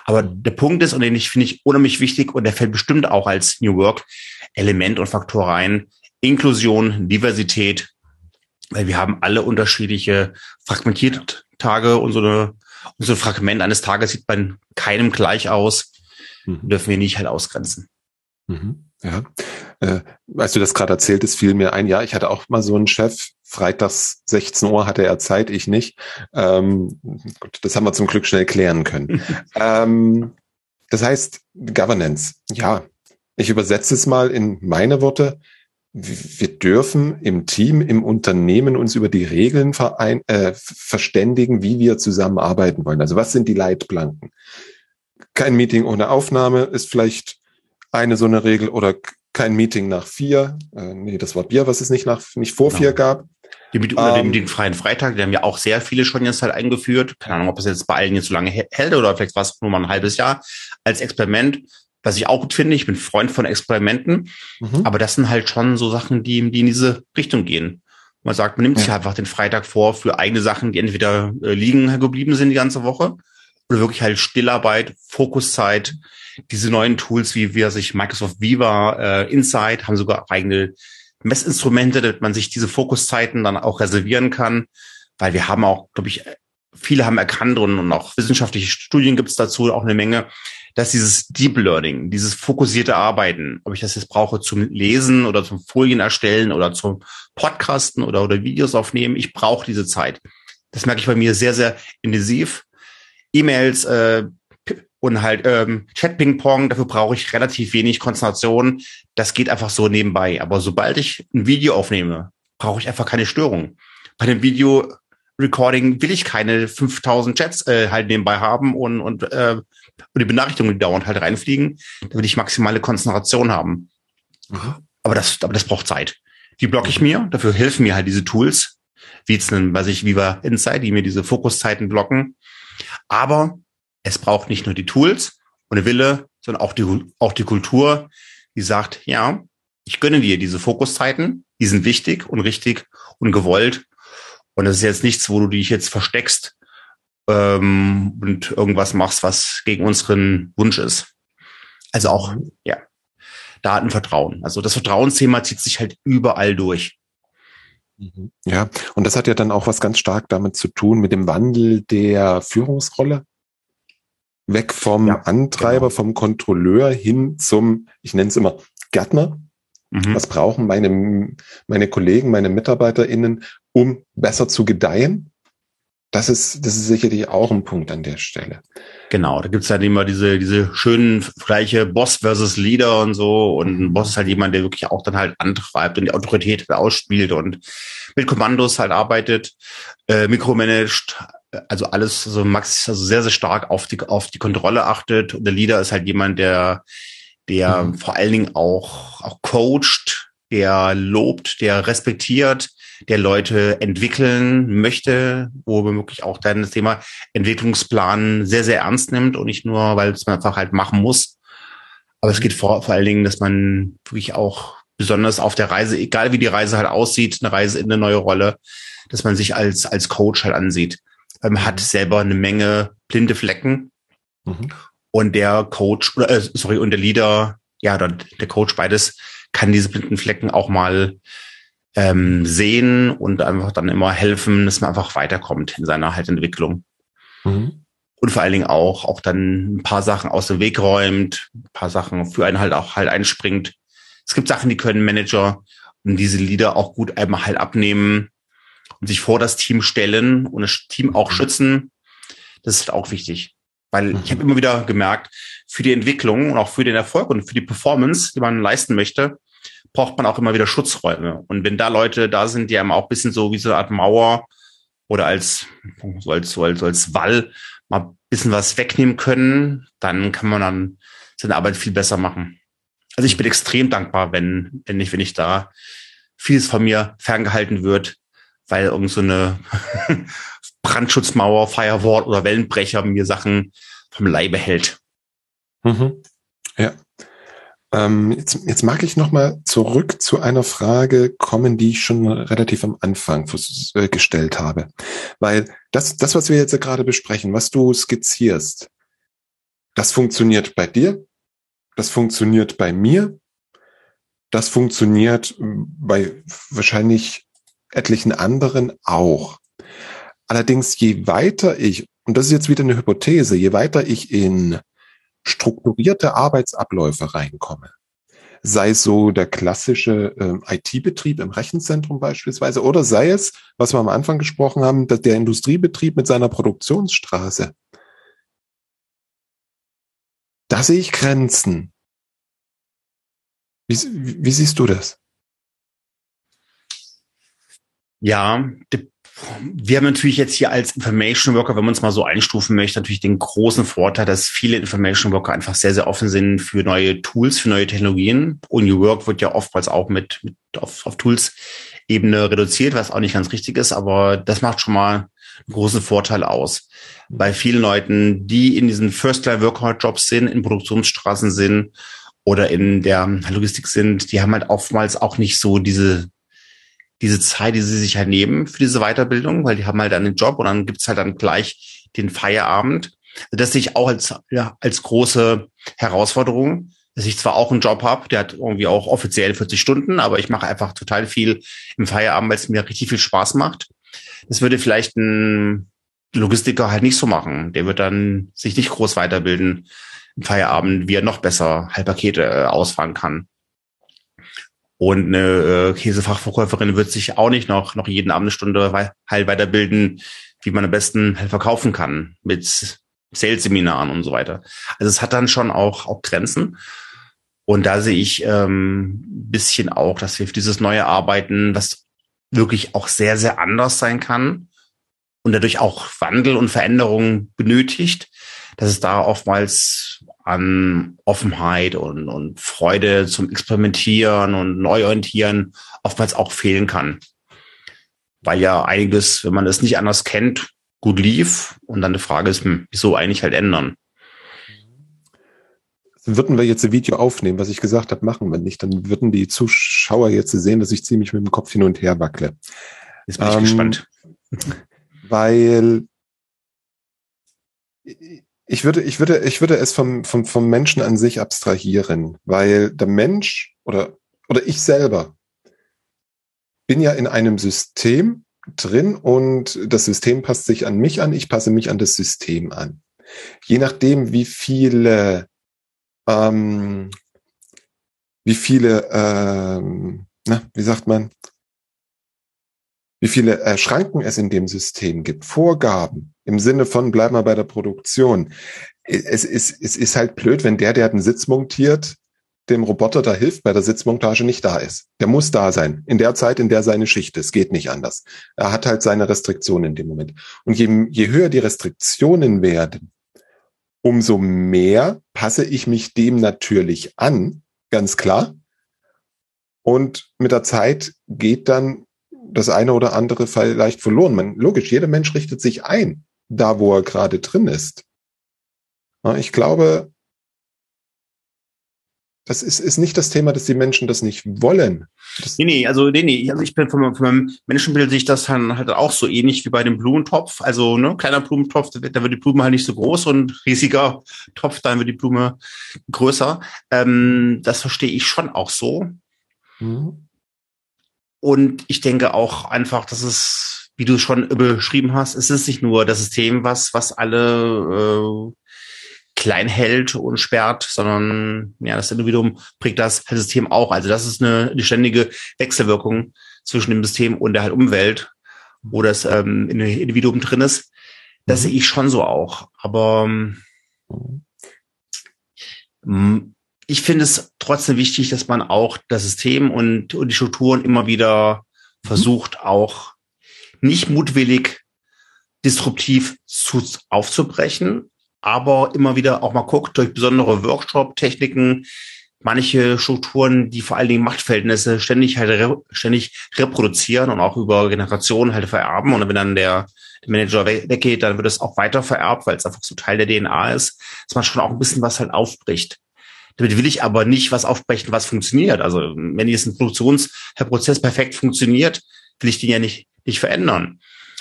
Aber der Punkt ist, und den ich finde ich unheimlich wichtig, und der fällt bestimmt auch als New Work Element und Faktor rein, Inklusion, Diversität, weil wir haben alle unterschiedliche fragmentierte Tage und so eine, und so ein Fragment eines Tages sieht bei keinem gleich aus, mhm. dürfen wir nicht halt ausgrenzen. Mhm. Ja, äh, als du das gerade erzähltest, fiel mir ein, ja, ich hatte auch mal so einen Chef, freitags 16 Uhr hatte er Zeit, ich nicht. Ähm, gut, das haben wir zum Glück schnell klären können. ähm, das heißt, Governance, ja, ich übersetze es mal in meine Worte. Wir dürfen im Team, im Unternehmen uns über die Regeln verein, äh, verständigen, wie wir zusammenarbeiten wollen. Also was sind die Leitplanken? Kein Meeting ohne Aufnahme ist vielleicht eine so eine Regel oder kein Meeting nach vier. Äh, nee, das war Bier, was es nicht nach nicht vor genau. vier gab. Die mit, dem, ähm. den freien Freitag, den haben ja auch sehr viele schon jetzt halt eingeführt. Keine Ahnung, ob es jetzt bei allen jetzt so lange hält oder vielleicht war es nur mal ein halbes Jahr als Experiment, was ich auch gut finde. Ich bin Freund von Experimenten, mhm. aber das sind halt schon so Sachen, die, die in diese Richtung gehen. Man sagt, man nimmt ja. sich einfach den Freitag vor für eigene Sachen, die entweder äh, liegen geblieben sind die ganze Woche oder wirklich halt Stillarbeit, Fokuszeit. Diese neuen Tools, wie wir sich Microsoft Viva, äh, Insight, haben sogar eigene Messinstrumente, damit man sich diese Fokuszeiten dann auch reservieren kann, weil wir haben auch, glaube ich, viele haben erkannt und, und auch wissenschaftliche Studien gibt es dazu auch eine Menge, dass dieses Deep Learning, dieses fokussierte Arbeiten, ob ich das jetzt brauche zum Lesen oder zum Folien erstellen oder zum Podcasten oder, oder Videos aufnehmen, ich brauche diese Zeit. Das merke ich bei mir sehr, sehr intensiv. E-Mails äh, und halt ähm, Chat-Ping-Pong, dafür brauche ich relativ wenig Konzentration. Das geht einfach so nebenbei. Aber sobald ich ein Video aufnehme, brauche ich einfach keine Störung. Bei dem Video Recording will ich keine 5000 Chats äh, halt nebenbei haben und, und äh, und die Benachrichtigungen, die dauernd halt reinfliegen, da will ich maximale Konzentration haben. Mhm. Aber das, aber das braucht Zeit. Die blocke ich mir, dafür helfen mir halt diese Tools, wie jetzt weiß ich, Viva Insight, die mir diese Fokuszeiten blocken. Aber es braucht nicht nur die Tools und der Wille, sondern auch die, auch die Kultur, die sagt, ja, ich gönne dir diese Fokuszeiten, die sind wichtig und richtig und gewollt. Und das ist jetzt nichts, wo du dich jetzt versteckst ähm, und irgendwas machst, was gegen unseren Wunsch ist. Also auch, ja, Datenvertrauen. Also das Vertrauensthema zieht sich halt überall durch. Mhm. Ja, und das hat ja dann auch was ganz stark damit zu tun mit dem Wandel der Führungsrolle. Weg vom ja, Antreiber, genau. vom Kontrolleur hin zum, ich nenne es immer, Gärtner. Mhm. Was brauchen meine, meine Kollegen, meine MitarbeiterInnen, um besser zu gedeihen? Das ist, das ist sicherlich auch ein Punkt an der Stelle. Genau, da gibt's halt immer diese, diese schönen Vergleiche Boss versus Leader und so. Und ein Boss ist halt jemand, der wirklich auch dann halt antreibt und die Autorität ausspielt und mit Kommandos halt arbeitet, äh, mikromanagt, also alles so max, also sehr, sehr stark auf die, auf die Kontrolle achtet. Und der Leader ist halt jemand, der, der mhm. vor allen Dingen auch, auch coacht, der lobt, der respektiert, der Leute entwickeln möchte, wo wirklich auch dann das Thema Entwicklungsplan sehr, sehr ernst nimmt und nicht nur, weil es man einfach halt machen muss. Aber es geht vor, vor allen Dingen, dass man wirklich auch besonders auf der Reise, egal wie die Reise halt aussieht, eine Reise in eine neue Rolle, dass man sich als, als Coach halt ansieht. Man hat selber eine Menge blinde Flecken. Mhm. Und der Coach, oder, äh, sorry, und der Leader, ja, der, der Coach beides kann diese blinden Flecken auch mal ähm, sehen und einfach dann immer helfen, dass man einfach weiterkommt in seiner halt Entwicklung. Mhm. Und vor allen Dingen auch, auch dann ein paar Sachen aus dem Weg räumt, ein paar Sachen für einen halt auch halt einspringt. Es gibt Sachen, die können Manager und diese Leader auch gut einmal halt abnehmen und sich vor das Team stellen und das Team auch mhm. schützen. Das ist auch wichtig. Weil ich habe mhm. immer wieder gemerkt, für die Entwicklung und auch für den Erfolg und für die Performance, die man leisten möchte, braucht man auch immer wieder Schutzräume. Und wenn da Leute da sind, die einem auch bisschen so wie so eine Art Mauer oder als, so als, so als, so als Wall mal ein bisschen was wegnehmen können, dann kann man dann seine Arbeit viel besser machen. Also ich bin extrem dankbar, wenn, wenn ich, wenn ich da vieles von mir ferngehalten wird, weil irgend so eine Brandschutzmauer, Firewall oder Wellenbrecher mir Sachen vom Leibe hält. Mhm. Ja. Ähm, jetzt, jetzt mag ich nochmal zurück zu einer Frage kommen, die ich schon relativ am Anfang äh, gestellt habe. Weil das, das, was wir jetzt gerade besprechen, was du skizzierst, das funktioniert bei dir, das funktioniert bei mir, das funktioniert bei wahrscheinlich etlichen anderen auch. Allerdings, je weiter ich, und das ist jetzt wieder eine Hypothese, je weiter ich in strukturierte Arbeitsabläufe reinkomme, sei es so der klassische äh, IT-Betrieb im Rechenzentrum beispielsweise, oder sei es, was wir am Anfang gesprochen haben, dass der Industriebetrieb mit seiner Produktionsstraße. Da sehe ich Grenzen. Wie, wie siehst du das? Ja, wir haben natürlich jetzt hier als Information Worker, wenn man es mal so einstufen möchte, natürlich den großen Vorteil, dass viele Information Worker einfach sehr, sehr offen sind für neue Tools, für neue Technologien. Und New Work wird ja oftmals auch mit, mit auf, auf Tools Ebene reduziert, was auch nicht ganz richtig ist, aber das macht schon mal einen großen Vorteil aus. Bei vielen Leuten, die in diesen First-Line-Workout-Jobs sind, in Produktionsstraßen sind oder in der Logistik sind, die haben halt oftmals auch nicht so diese diese Zeit, die sie sich halt nehmen für diese Weiterbildung, weil die haben halt einen Job und dann gibt's halt dann gleich den Feierabend. Das sehe ich auch als, ja, als große Herausforderung, dass ich zwar auch einen Job habe, der hat irgendwie auch offiziell 40 Stunden, aber ich mache einfach total viel im Feierabend, weil es mir richtig viel Spaß macht. Das würde vielleicht ein Logistiker halt nicht so machen. Der wird dann sich nicht groß weiterbilden im Feierabend, wie er noch besser halt Pakete äh, ausfahren kann. Und eine äh, Käsefachverkäuferin wird sich auch nicht noch, noch jeden Abend eine Stunde halt weiterbilden, wie man am besten halt verkaufen kann mit Sales-Seminaren und so weiter. Also es hat dann schon auch, auch Grenzen. Und da sehe ich ähm, bisschen auch, dass wir für dieses neue Arbeiten, was wirklich auch sehr, sehr anders sein kann und dadurch auch Wandel und Veränderung benötigt, dass es da oftmals an Offenheit und, und Freude zum Experimentieren und Neuorientieren oftmals auch fehlen kann. Weil ja einiges, wenn man es nicht anders kennt, gut lief. Und dann die Frage ist, hm, wieso eigentlich halt ändern? Würden wir jetzt ein Video aufnehmen, was ich gesagt habe, machen wir nicht, dann würden die Zuschauer jetzt sehen, dass ich ziemlich mit dem Kopf hin und her wackle. Jetzt bin ich ähm, gespannt. Weil ich würde, ich würde, ich würde es vom, vom, vom Menschen an sich abstrahieren, weil der Mensch oder, oder ich selber bin ja in einem System drin und das System passt sich an mich an, ich passe mich an das System an. Je nachdem, wie viele, ähm, wie viele, ähm, na, wie sagt man, wie viele Schranken es in dem System gibt, Vorgaben im Sinne von bleib mal bei der Produktion. Es ist, es ist halt blöd, wenn der, der den Sitz montiert, dem Roboter da hilft bei der Sitzmontage nicht da ist. Der muss da sein. In der Zeit, in der seine Schicht ist. Geht nicht anders. Er hat halt seine Restriktionen in dem Moment. Und je, je höher die Restriktionen werden, umso mehr passe ich mich dem natürlich an. Ganz klar. Und mit der Zeit geht dann das eine oder andere vielleicht verloren. Man, logisch, jeder Mensch richtet sich ein, da wo er gerade drin ist. Ich glaube, das ist, ist nicht das Thema, dass die Menschen das nicht wollen. Das nee, nee, also nee, nee, also ich bin von, von meinem Menschenbild sich das dann halt auch so ähnlich wie bei dem Blumentopf. Also ne, kleiner Blumentopf, da wird, da wird die Blume halt nicht so groß und riesiger Topf, dann wird die Blume größer. Ähm, das verstehe ich schon auch so. Mhm. Und ich denke auch einfach, dass es, wie du schon beschrieben hast, es ist nicht nur das System, was, was alle äh, klein hält und sperrt, sondern ja, das Individuum prägt das System auch. Also das ist eine, eine ständige Wechselwirkung zwischen dem System und der halt Umwelt, wo das ähm, Individuum drin ist. Das mhm. sehe ich schon so auch. Aber ähm, ich finde es trotzdem wichtig, dass man auch das System und, und die Strukturen immer wieder versucht, auch nicht mutwillig disruptiv zu, aufzubrechen, aber immer wieder auch mal guckt durch besondere Workshop-Techniken, manche Strukturen, die vor allen Dingen Machtverhältnisse ständig halt re ständig reproduzieren und auch über Generationen halt vererben. Und wenn dann der, der Manager weggeht, dann wird es auch weiter vererbt, weil es einfach so Teil der DNA ist, dass man schon auch ein bisschen was halt aufbricht. Damit will ich aber nicht was aufbrechen, was funktioniert. Also wenn jetzt ein Produktionsprozess perfekt funktioniert, will ich den ja nicht, nicht verändern.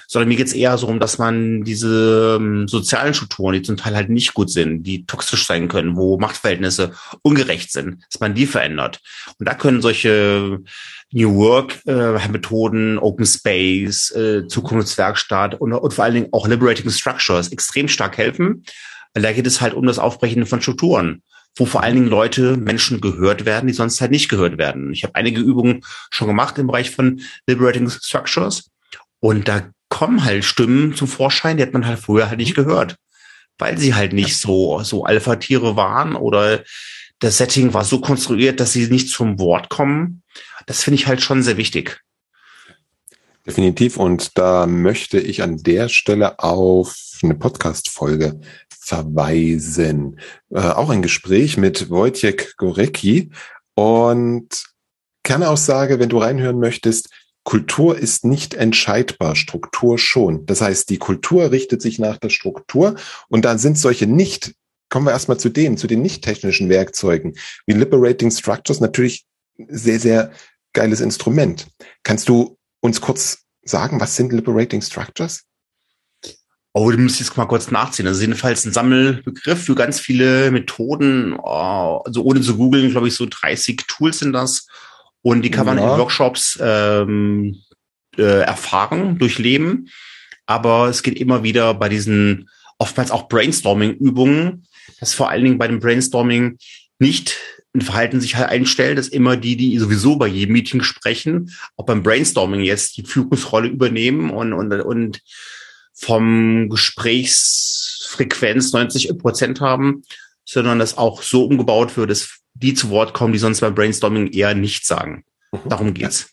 Sondern mir geht es eher so um, dass man diese ähm, sozialen Strukturen, die zum Teil halt nicht gut sind, die toxisch sein können, wo Machtverhältnisse ungerecht sind, dass man die verändert. Und da können solche New Work äh, Open Space, äh, Zukunftswerkstatt und, und vor allen Dingen auch Liberating Structures extrem stark helfen. Weil da geht es halt um das Aufbrechen von Strukturen wo vor allen Dingen Leute, Menschen gehört werden, die sonst halt nicht gehört werden. Ich habe einige Übungen schon gemacht im Bereich von Liberating Structures und da kommen halt Stimmen zum Vorschein, die hat man halt früher halt nicht gehört, weil sie halt nicht so so Alpha-Tiere waren oder das Setting war so konstruiert, dass sie nicht zum Wort kommen. Das finde ich halt schon sehr wichtig. Definitiv. Und da möchte ich an der Stelle auf eine Podcast-Folge verweisen. Äh, auch ein Gespräch mit Wojciech Gorecki und Kernaussage, wenn du reinhören möchtest, Kultur ist nicht entscheidbar, Struktur schon. Das heißt, die Kultur richtet sich nach der Struktur und dann sind solche nicht, kommen wir erstmal zu denen, zu den nicht technischen Werkzeugen, wie Liberating Structures natürlich sehr, sehr geiles Instrument. Kannst du uns kurz sagen, was sind Liberating Structures? Oh, du musst jetzt mal kurz nachziehen. Also jedenfalls ein Sammelbegriff für ganz viele Methoden. Oh, also ohne zu googeln, glaube ich, so 30 Tools sind das. Und die kann man ja. in Workshops ähm, äh, erfahren, durchleben. Aber es geht immer wieder bei diesen oftmals auch Brainstorming-Übungen, dass vor allen Dingen bei dem Brainstorming nicht ein Verhalten sich halt einstellt, dass immer die, die sowieso bei jedem Meeting sprechen, auch beim Brainstorming jetzt die Führungsrolle übernehmen und, und, und vom Gesprächsfrequenz 90 Prozent haben, sondern dass auch so umgebaut wird, dass die zu Wort kommen, die sonst beim Brainstorming eher nichts sagen. Mhm. Darum geht's.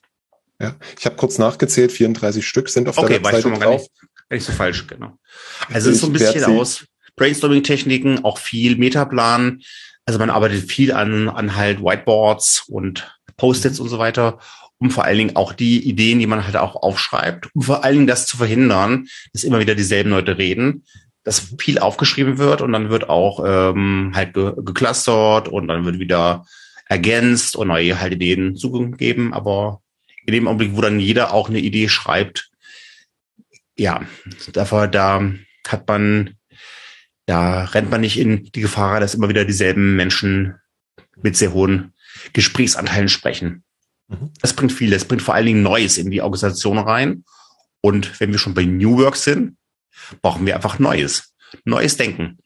Ja, ja. ich habe kurz nachgezählt, 34 Stück sind auf okay, der Webseite war ich schon mal drauf. Gar nicht, gar nicht so falsch, genau. Also es ist so ein bisschen aus Brainstorming-Techniken, auch viel Metaplan. Also man arbeitet viel an, an halt Whiteboards und Post-its und so weiter um vor allen Dingen auch die Ideen, die man halt auch aufschreibt, um vor allen Dingen das zu verhindern, dass immer wieder dieselben Leute reden, dass viel aufgeschrieben wird und dann wird auch ähm, halt ge geclustert und dann wird wieder ergänzt und neue halt Ideen zugegeben. Aber in dem Augenblick, wo dann jeder auch eine Idee schreibt, ja, dafür, da hat man, da rennt man nicht in die Gefahr, dass immer wieder dieselben Menschen mit sehr hohen Gesprächsanteilen sprechen. Mhm. Das bringt viel. Das bringt vor allen Dingen Neues in die Organisation rein. Und wenn wir schon bei New Work sind, brauchen wir einfach Neues. Neues Denken.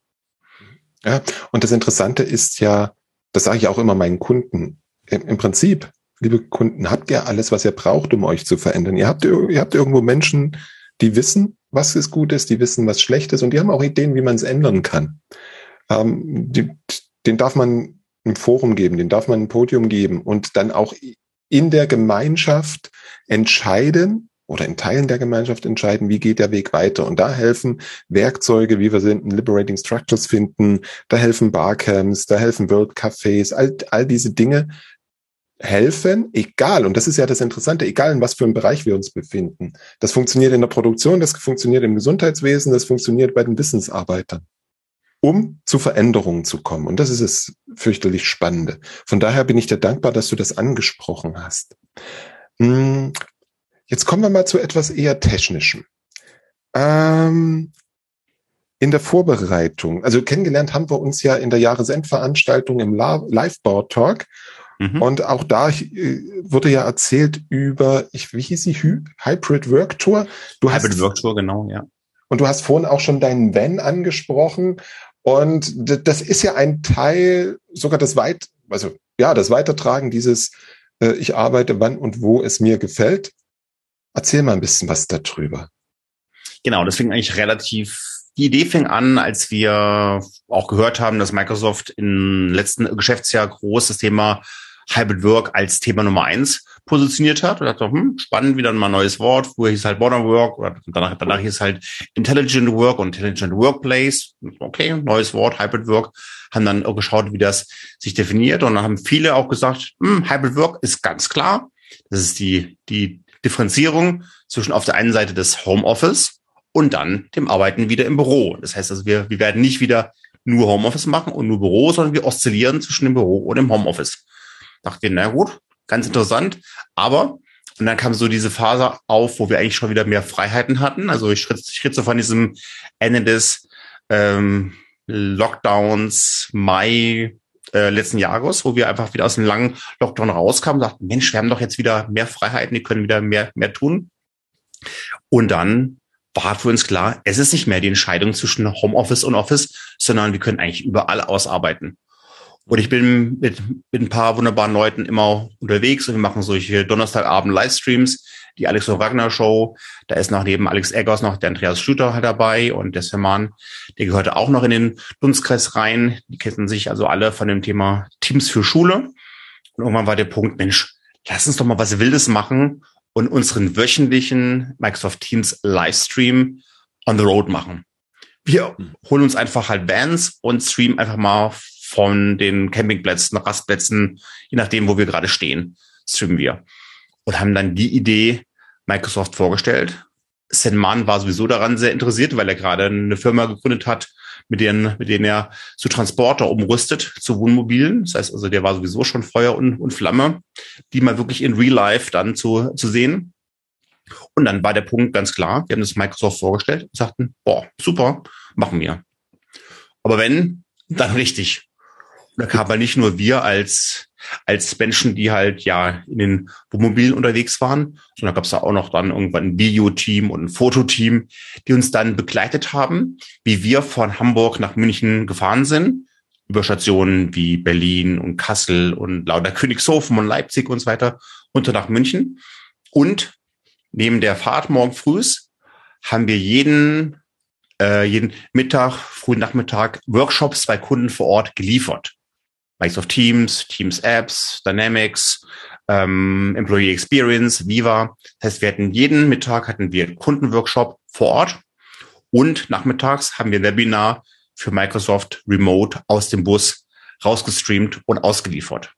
Ja, und das Interessante ist ja, das sage ich auch immer meinen Kunden. Im Prinzip, liebe Kunden, habt ihr alles, was ihr braucht, um euch zu verändern. Ihr habt, ihr habt irgendwo Menschen, die wissen, was ist gut ist, die wissen, was schlecht ist und die haben auch Ideen, wie man es ändern kann. Ähm, die, den darf man ein Forum geben, den darf man ein Podium geben und dann auch in der Gemeinschaft entscheiden oder in Teilen der Gemeinschaft entscheiden, wie geht der Weg weiter. Und da helfen Werkzeuge, wie wir sind, in Liberating Structures finden, da helfen Barcamps, da helfen World Cafés, all, all diese Dinge helfen, egal, und das ist ja das Interessante, egal in was für einem Bereich wir uns befinden. Das funktioniert in der Produktion, das funktioniert im Gesundheitswesen, das funktioniert bei den Wissensarbeitern um zu Veränderungen zu kommen. Und das ist es fürchterlich Spannende. Von daher bin ich dir dankbar, dass du das angesprochen hast. Hm, jetzt kommen wir mal zu etwas eher Technischem. Ähm, in der Vorbereitung, also kennengelernt haben wir uns ja in der Jahresendveranstaltung im Live-Board Talk. Mhm. Und auch da äh, wurde ja erzählt über, ich, wie hieß sie, Hybrid Work Tour. Du Hybrid hast, Work Tour, genau, ja. Und du hast vorhin auch schon deinen Van angesprochen. Und das ist ja ein Teil, sogar das weit, also ja, das Weitertragen dieses, äh, ich arbeite wann und wo es mir gefällt. Erzähl mal ein bisschen was darüber. Genau, das fing eigentlich relativ, die Idee fing an, als wir auch gehört haben, dass Microsoft im letzten Geschäftsjahr groß das Thema Hybrid Work als Thema Nummer eins positioniert hat und dachte, hm, spannend, wieder mal ein neues Wort. Früher hieß halt Modern Work oder danach, danach hieß halt Intelligent Work und Intelligent Workplace. Okay, neues Wort, Hybrid Work. Haben dann auch geschaut, wie das sich definiert und dann haben viele auch gesagt, hm, Hybrid Work ist ganz klar. Das ist die, die Differenzierung zwischen auf der einen Seite des Homeoffice und dann dem Arbeiten wieder im Büro. Das heißt also, wir, wir werden nicht wieder nur Homeoffice machen und nur Büro, sondern wir oszillieren zwischen dem Büro und dem Homeoffice. Dachte, na gut, ganz interessant. Aber und dann kam so diese Phase auf, wo wir eigentlich schon wieder mehr Freiheiten hatten. Also ich schritt, ich schritt so von diesem Ende des ähm, Lockdowns Mai äh, letzten Jahres, wo wir einfach wieder aus dem langen Lockdown rauskamen sagten, Mensch, wir haben doch jetzt wieder mehr Freiheiten, wir können wieder mehr, mehr tun. Und dann war für uns klar, es ist nicht mehr die Entscheidung zwischen Homeoffice und Office, sondern wir können eigentlich überall ausarbeiten. Und ich bin mit, mit ein paar wunderbaren Leuten immer unterwegs und wir machen solche Donnerstagabend Livestreams, die Alex und Ragnar Show. Da ist noch neben Alex Eggers noch der Andreas Schlüter halt dabei und der Serman, der gehörte auch noch in den Dunstkreis rein. Die kennen sich also alle von dem Thema Teams für Schule. Und irgendwann war der Punkt, Mensch, lass uns doch mal was Wildes machen und unseren wöchentlichen Microsoft Teams Livestream on the road machen. Wir holen uns einfach halt Bands und streamen einfach mal von den Campingplätzen, Rastplätzen, je nachdem, wo wir gerade stehen, streamen wir. Und haben dann die Idee Microsoft vorgestellt. Senman war sowieso daran sehr interessiert, weil er gerade eine Firma gegründet hat, mit denen, mit denen er zu Transporter umrüstet, zu Wohnmobilen. Das heißt also, der war sowieso schon Feuer und, und Flamme, die mal wirklich in Real Life dann zu, zu sehen. Und dann war der Punkt ganz klar, wir haben das Microsoft vorgestellt und sagten, boah, super, machen wir. Aber wenn, dann richtig. Da kam halt nicht nur wir als als Menschen, die halt ja in den Wohnmobilen unterwegs waren, sondern gab es da auch noch dann irgendwann ein Videoteam und ein Fototeam, die uns dann begleitet haben, wie wir von Hamburg nach München gefahren sind, über Stationen wie Berlin und Kassel und lauter Königshofen und Leipzig und so weiter, runter nach München. Und neben der Fahrt morgen frühs haben wir jeden, äh, jeden Mittag, frühen Nachmittag Workshops bei Kunden vor Ort geliefert. Microsoft Teams, Teams Apps, Dynamics, ähm, Employee Experience, Viva. Das heißt, wir hatten jeden Mittag hatten wir Kundenworkshop vor Ort und nachmittags haben wir ein Webinar für Microsoft Remote aus dem Bus rausgestreamt und ausgeliefert.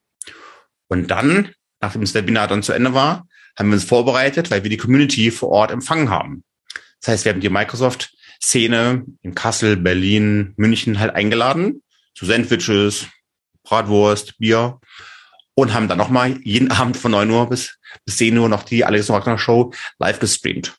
Und dann, nachdem das Webinar dann zu Ende war, haben wir uns vorbereitet, weil wir die Community vor Ort empfangen haben. Das heißt, wir haben die Microsoft-Szene in Kassel, Berlin, München halt eingeladen zu Sandwiches, Bratwurst, Bier und haben dann nochmal jeden Abend von 9 Uhr bis, bis 10 Uhr noch die Alex Wagner Show live gestreamt.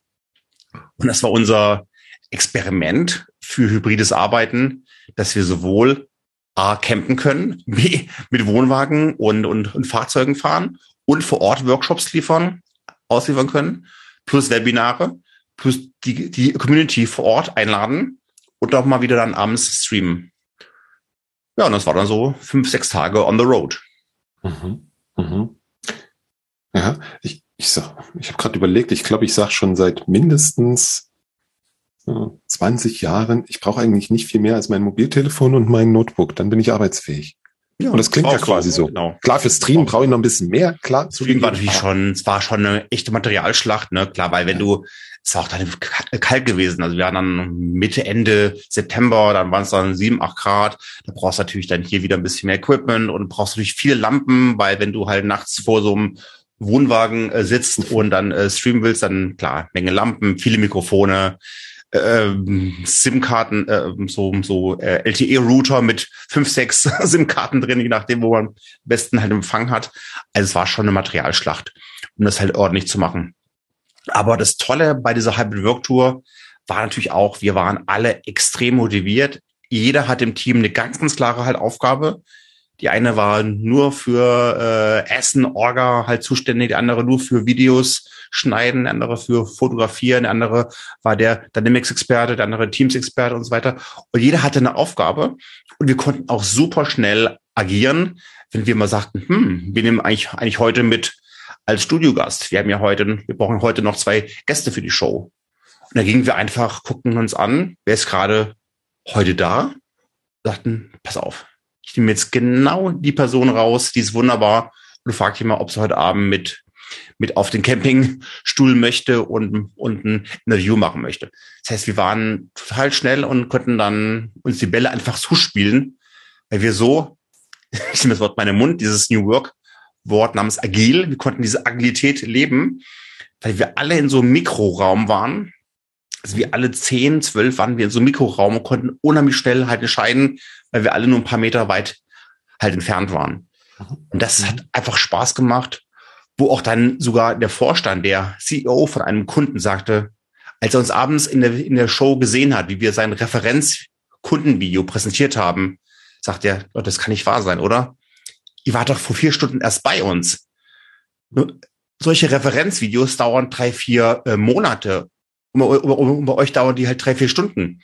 Und das war unser Experiment für hybrides Arbeiten, dass wir sowohl A, campen können, B, mit Wohnwagen und, und, und Fahrzeugen fahren und vor Ort Workshops liefern, ausliefern können, plus Webinare, plus die, die Community vor Ort einladen und auch mal wieder dann abends streamen. Ja, und das war dann so fünf, sechs Tage on the road. Mhm. Mhm. Ja, ich, ich sag, ich habe gerade überlegt, ich glaube, ich sage schon seit mindestens äh, 20 Jahren, ich brauche eigentlich nicht viel mehr als mein Mobiltelefon und mein Notebook, dann bin ich arbeitsfähig. Ja, und das klingt ja quasi so. Genau. Klar, für Stream brauche ich noch ein bisschen mehr. Klar, Stream war natürlich schon, es war schon eine echte Materialschlacht, ne? Klar, weil wenn du ist auch dann kalt gewesen. Also wir waren dann Mitte, Ende September, dann waren es dann sieben, acht Grad. Da brauchst du natürlich dann hier wieder ein bisschen mehr Equipment und brauchst natürlich viele Lampen, weil wenn du halt nachts vor so einem Wohnwagen äh, sitzt und dann äh, streamen willst, dann klar, Menge Lampen, viele Mikrofone, äh, SIM-Karten, äh, so, so äh, LTE-Router mit fünf, sechs SIM-Karten drin, je nachdem, wo man am besten halt Empfang hat. Also es war schon eine Materialschlacht, um das halt ordentlich zu machen. Aber das Tolle bei dieser Hybrid Work Tour war natürlich auch, wir waren alle extrem motiviert. Jeder hat im Team eine ganz, ganz klare halt Aufgabe. Die eine war nur für äh, Essen, Orga halt zuständig, die andere nur für Videos schneiden, der andere für Fotografieren, der andere war der Dynamics-Experte, der andere Teams-Experte und so weiter. Und jeder hatte eine Aufgabe und wir konnten auch super schnell agieren, wenn wir mal sagten, hm, wir nehmen eigentlich, eigentlich heute mit als Studiogast. Wir haben ja heute, wir brauchen heute noch zwei Gäste für die Show. Und da gingen wir einfach, guckten uns an, wer ist gerade heute da, sagten, pass auf, ich nehme jetzt genau die Person raus, die ist wunderbar und frage dich mal, ob sie heute Abend mit mit auf den Campingstuhl möchte und, und ein Interview machen möchte. Das heißt, wir waren total schnell und konnten dann uns die Bälle einfach zuspielen, weil wir so, ich nehme das Wort meinen Mund, dieses New Work Wort namens agil. Wir konnten diese Agilität leben, weil wir alle in so einem Mikroraum waren. Also wir alle zehn, zwölf waren wir in so einem Mikroraum und konnten unheimlich schnell halt entscheiden, weil wir alle nur ein paar Meter weit halt entfernt waren. Und das hat einfach Spaß gemacht, wo auch dann sogar der Vorstand, der CEO von einem Kunden sagte, als er uns abends in der, in der Show gesehen hat, wie wir sein Referenzkundenvideo präsentiert haben, sagt er, oh, das kann nicht wahr sein, oder? ihr wart doch vor vier Stunden erst bei uns. Solche Referenzvideos dauern drei, vier äh, Monate. Und bei, um, bei euch dauern die halt drei, vier Stunden.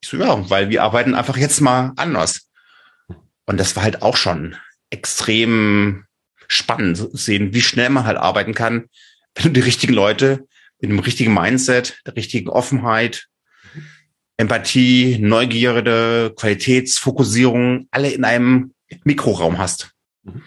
Ich so, ja, weil wir arbeiten einfach jetzt mal anders. Und das war halt auch schon extrem spannend zu sehen, wie schnell man halt arbeiten kann, wenn du die richtigen Leute mit dem richtigen Mindset, der richtigen Offenheit, Empathie, Neugierde, Qualitätsfokussierung alle in einem Mikroraum hast. Mhm.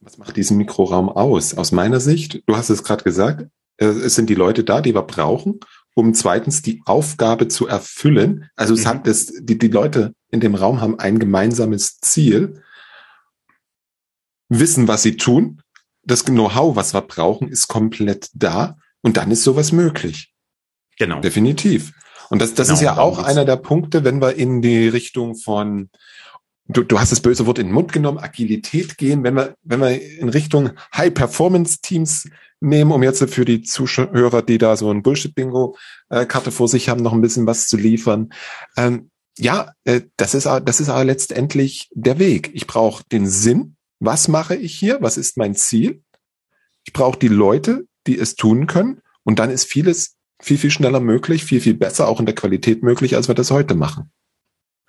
Was macht diesen Mikroraum aus? Aus meiner Sicht, du hast es gerade gesagt, äh, es sind die Leute da, die wir brauchen, um zweitens die Aufgabe zu erfüllen. Also es mhm. hat das, die, die Leute in dem Raum haben ein gemeinsames Ziel, wissen, was sie tun. Das Know-how, was wir brauchen, ist komplett da. Und dann ist sowas möglich. Genau. Definitiv. Und das, das Genau, ist ja auch einer der Punkte, wenn wir in die Richtung von, du, du hast das böse Wort in den Mund genommen, Agilität gehen, wenn wir, wenn wir in Richtung High-Performance-Teams nehmen, um jetzt für die Zuhörer, die da so ein Bullshit-Bingo-Karte vor sich haben, noch ein bisschen was zu liefern. Ähm, ja, äh, das ist, das ist aber letztendlich der Weg. Ich brauche den Sinn. Was mache ich hier? Was ist mein Ziel? Ich brauche die Leute, die es tun können. Und dann ist vieles viel, viel schneller möglich, viel, viel besser, auch in der Qualität möglich, als wir das heute machen.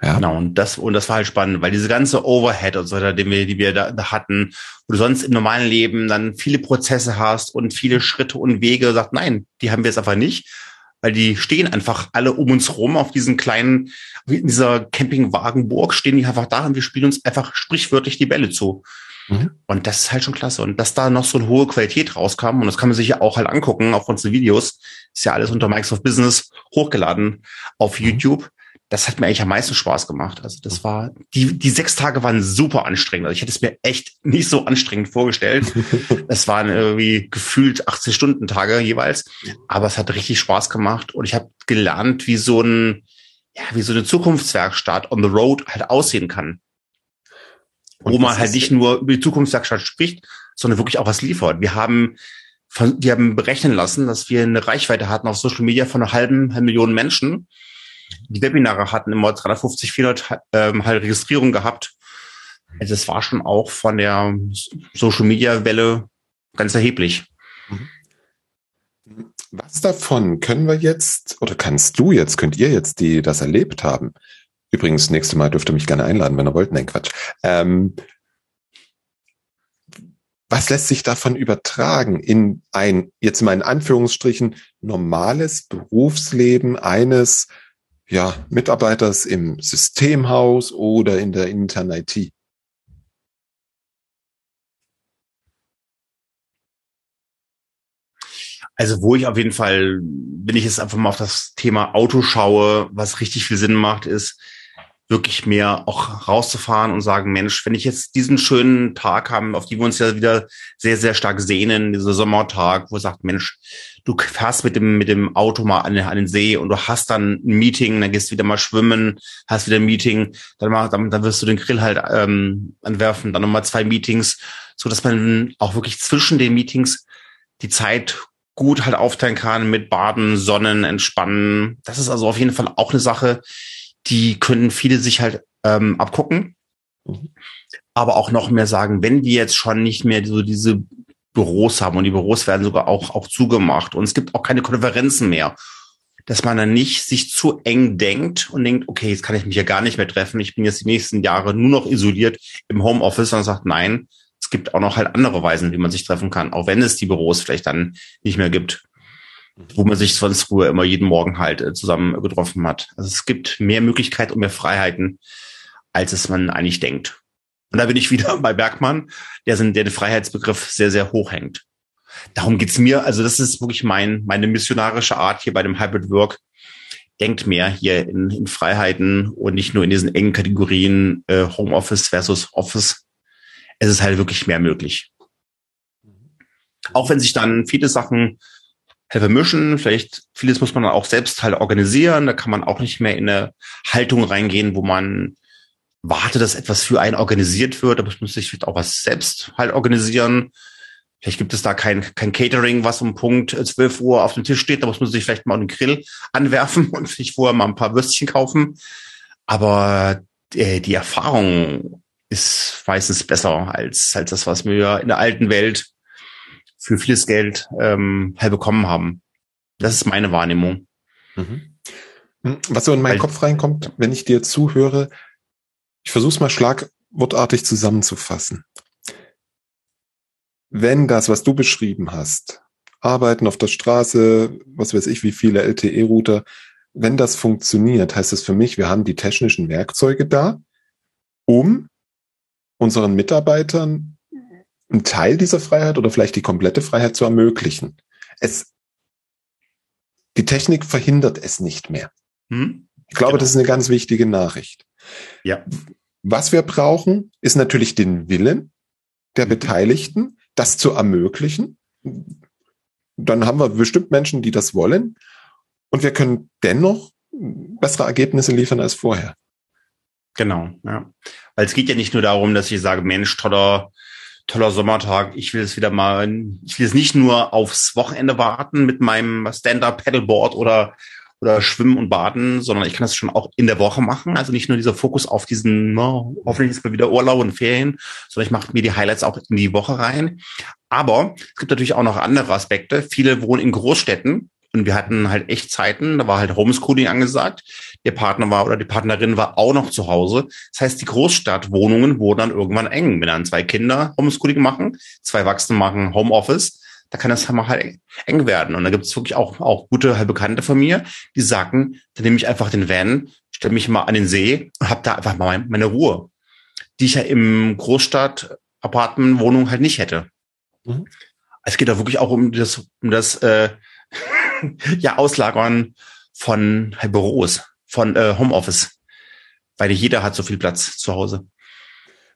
Ja. Genau, und das, und das war halt spannend, weil diese ganze Overhead und so weiter, den wir, die wir da, da hatten, wo du sonst im normalen Leben dann viele Prozesse hast und viele Schritte und Wege, sagt, nein, die haben wir jetzt einfach nicht, weil die stehen einfach alle um uns rum auf diesen kleinen, in dieser Campingwagenburg stehen die einfach da und wir spielen uns einfach sprichwörtlich die Bälle zu. Mhm. Und das ist halt schon klasse. Und dass da noch so eine hohe Qualität rauskam, und das kann man sich ja auch halt angucken auf unseren Videos, ist ja alles unter Microsoft Business hochgeladen auf Mhm. YouTube. Das hat mir eigentlich am meisten Spaß gemacht. Also das war, die, die sechs Tage waren super anstrengend. Also ich hätte es mir echt nicht so anstrengend vorgestellt. Es waren irgendwie gefühlt 80 Stunden Tage jeweils. Aber es hat richtig Spaß gemacht. Und ich habe gelernt, wie so ein, ja, wie so eine Zukunftswerkstatt on the road halt aussehen kann wo man halt nicht nur über die Zukunftswerkstatt spricht, sondern wirklich auch was liefert. Wir haben, von- wir haben berechnen lassen, dass wir eine Reichweite hatten auf Social Media von einer halben, halben Million Menschen. Die Webinare hatten immer 350, 400 ähm, halt Registrierungen gehabt. Also das war schon auch von der Social Media Welle ganz erheblich. Was davon können wir jetzt, oder kannst du jetzt, könnt ihr jetzt, die das erlebt haben, übrigens, nächstes Mal dürft ihr mich gerne einladen, wenn ihr wollt, nein, Quatsch, ähm, was lässt sich davon übertragen in ein, jetzt in Anführungsstrichen, normales Berufsleben eines ja, Mitarbeiters im Systemhaus oder in der internen IT? Also wo ich auf jeden Fall, wenn ich jetzt einfach mal auf das Thema Auto schaue, was richtig viel Sinn macht, ist wirklich mehr auch rauszufahren und sagen, Mensch, wenn ich jetzt diesen schönen Tag haben, auf die wir uns ja wieder sehr, sehr stark sehnen, dieser Sommertag, wo sagt, Mensch, du fährst mit dem, mit dem Auto mal an den, an den See und du hast dann ein Meeting, dann gehst du wieder mal schwimmen, hast wieder ein Meeting, dann, mal, dann, dann wirst du den Grill halt ähm, anwerfen, dann nochmal zwei Meetings, so dass man auch wirklich zwischen den Meetings die Zeit gut halt aufteilen kann mit Baden, Sonnen, Entspannen. Das ist also auf jeden Fall auch eine Sache, die können viele sich halt ähm, abgucken. Mhm. Aber auch noch mehr sagen, wenn wir jetzt schon nicht mehr so diese Büros haben und die Büros werden sogar auch, auch zugemacht und es gibt auch keine Konferenzen mehr, dass man dann nicht sich zu eng denkt und denkt, okay, jetzt kann ich mich ja gar nicht mehr treffen, ich bin jetzt die nächsten Jahre nur noch isoliert im Homeoffice, sondern sagt, nein, es gibt auch noch halt andere Weisen, wie man sich treffen kann, auch wenn es die Büros vielleicht dann nicht mehr gibt, wo man sich sonst früher immer jeden Morgen halt äh, zusammen getroffen hat. Also es gibt mehr Möglichkeiten und mehr Freiheiten, als es man eigentlich denkt. Und da bin ich wieder bei Bergmann, der, sind, der den Freiheitsbegriff sehr, sehr hoch hängt. Darum geht's mir, also das ist wirklich mein, meine missionarische Art hier bei dem Hybrid Work. Denkt mehr hier in, in Freiheiten und nicht nur in diesen engen Kategorien äh, Homeoffice versus Office. Es ist halt wirklich mehr möglich. Auch wenn sich dann viele Sachen vermischen, vielleicht vieles muss man auch selbst halt organisieren, da kann man auch nicht mehr in eine Haltung reingehen, wo man wartet, dass etwas für einen organisiert wird, es muss sich vielleicht auch was selbst halt organisieren. Vielleicht gibt es da kein, kein Catering, was um Punkt 12 Uhr auf dem Tisch steht, da muss man sich vielleicht mal den Grill anwerfen und sich vorher mal ein paar Würstchen kaufen. Aber äh, die Erfahrung ist meistens besser als, als das, was wir in der alten Welt für vieles Geld ähm, halt bekommen haben. Das ist meine Wahrnehmung. Mhm. Was so in meinen Weil- Kopf reinkommt, wenn ich dir zuhöre, ich versuche es mal schlagwortartig zusammenzufassen. Wenn das, was du beschrieben hast, Arbeiten auf der Straße, was weiß ich, wie viele LTE-Router, wenn das funktioniert, heißt das für mich, wir haben die technischen Werkzeuge da, um unseren Mitarbeitern einen Teil dieser Freiheit oder vielleicht die komplette Freiheit zu ermöglichen. Es, die Technik verhindert es nicht mehr. Hm? Ich glaube, Genau. das ist eine ganz wichtige Nachricht. Ja. Was wir brauchen, ist natürlich den Willen der Mhm. Beteiligten, das zu ermöglichen. dann haben wir bestimmt Menschen, die das wollen. Und wir können dennoch bessere Ergebnisse liefern als vorher. Genau, ja. Weil es geht ja nicht nur darum, dass ich sage, Mensch, toller, toller Sommertag, ich will es wieder mal, ich will es nicht nur aufs Wochenende warten mit meinem Stand-Up-Paddleboard oder oder Schwimmen und Baden, sondern ich kann das schon auch in der Woche machen. Also nicht nur dieser Fokus auf diesen, no, hoffentlich ist mal wieder Urlaub und Ferien, sondern ich mache mir die Highlights auch in die Woche rein. Aber es gibt natürlich auch noch andere Aspekte. Viele wohnen in Großstädten und wir hatten halt echt Zeiten, da war halt Homeschooling angesagt. Der Partner war oder die Partnerin war auch noch zu Hause. Das heißt, die Großstadtwohnungen wurden dann irgendwann eng. Wenn dann zwei Kinder Homeschooling machen, zwei Erwachsene machen Homeoffice, da kann das halt eng werden. Und da gibt es wirklich auch, auch gute halt Bekannte von mir, die sagen, dann nehme ich einfach den Van, stelle mich mal an den See und habe da einfach mal meine Ruhe, die ich ja im Großstadt Apartment Wohnung halt nicht hätte. Mhm. Es geht da wirklich auch um das, um das äh, ja Auslagern von halt Büros, von äh, Homeoffice, weil nicht jeder hat so viel Platz zu Hause.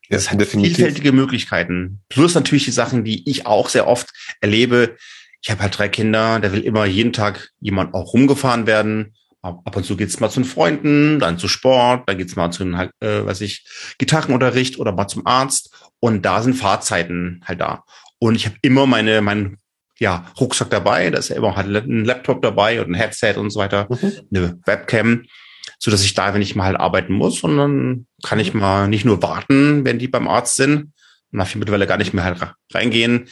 Das ja, hat definitiv. vielfältige Möglichkeiten. Plus natürlich die Sachen, die ich auch sehr oft erlebe. Ich habe halt drei Kinder, da will immer jeden Tag jemand auch rumgefahren werden. Ab und zu geht's mal zu den Freunden, dann zu Sport, dann geht's mal zu einem, äh, was ich, Gitarrenunterricht oder mal zum Arzt. Und da sind Fahrzeiten halt da. Und ich habe immer meine, meinen ja, Rucksack dabei, da ist ja immer halt ein Laptop dabei und ein Headset und so weiter, mhm. eine Webcam so dass ich da, wenn ich mal halt arbeiten muss, und dann kann ich mal nicht nur warten, wenn die beim Arzt sind, und darf ich mittlerweile gar nicht mehr halt reingehen.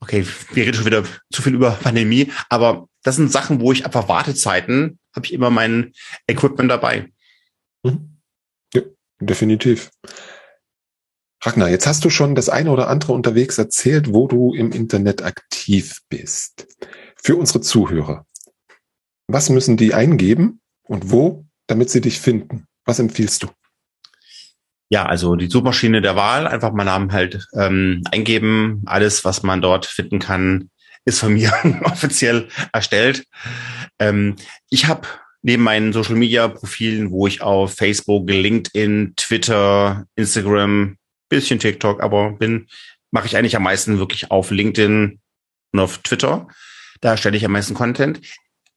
Okay, wir reden schon wieder zu viel über Pandemie, aber das sind Sachen, wo ich einfach Wartezeiten, habe ich immer mein Equipment dabei. Mhm. Ja, definitiv. Ragnar, jetzt hast du schon das eine oder andere unterwegs erzählt, wo du im Internet aktiv bist. Für unsere Zuhörer, was müssen die eingeben und wo damit sie dich finden? Was empfiehlst du? Ja, also die Suchmaschine der Wahl, einfach mal Namen halt ähm, eingeben. Alles, was man dort finden kann, ist von mir offiziell erstellt. Ähm, ich habe neben meinen Social Media Profilen, wo ich auf Facebook, LinkedIn, Twitter, Instagram, bisschen TikTok, aber bin, mache ich eigentlich am meisten wirklich auf LinkedIn und auf Twitter. Da stelle ich am meisten Content.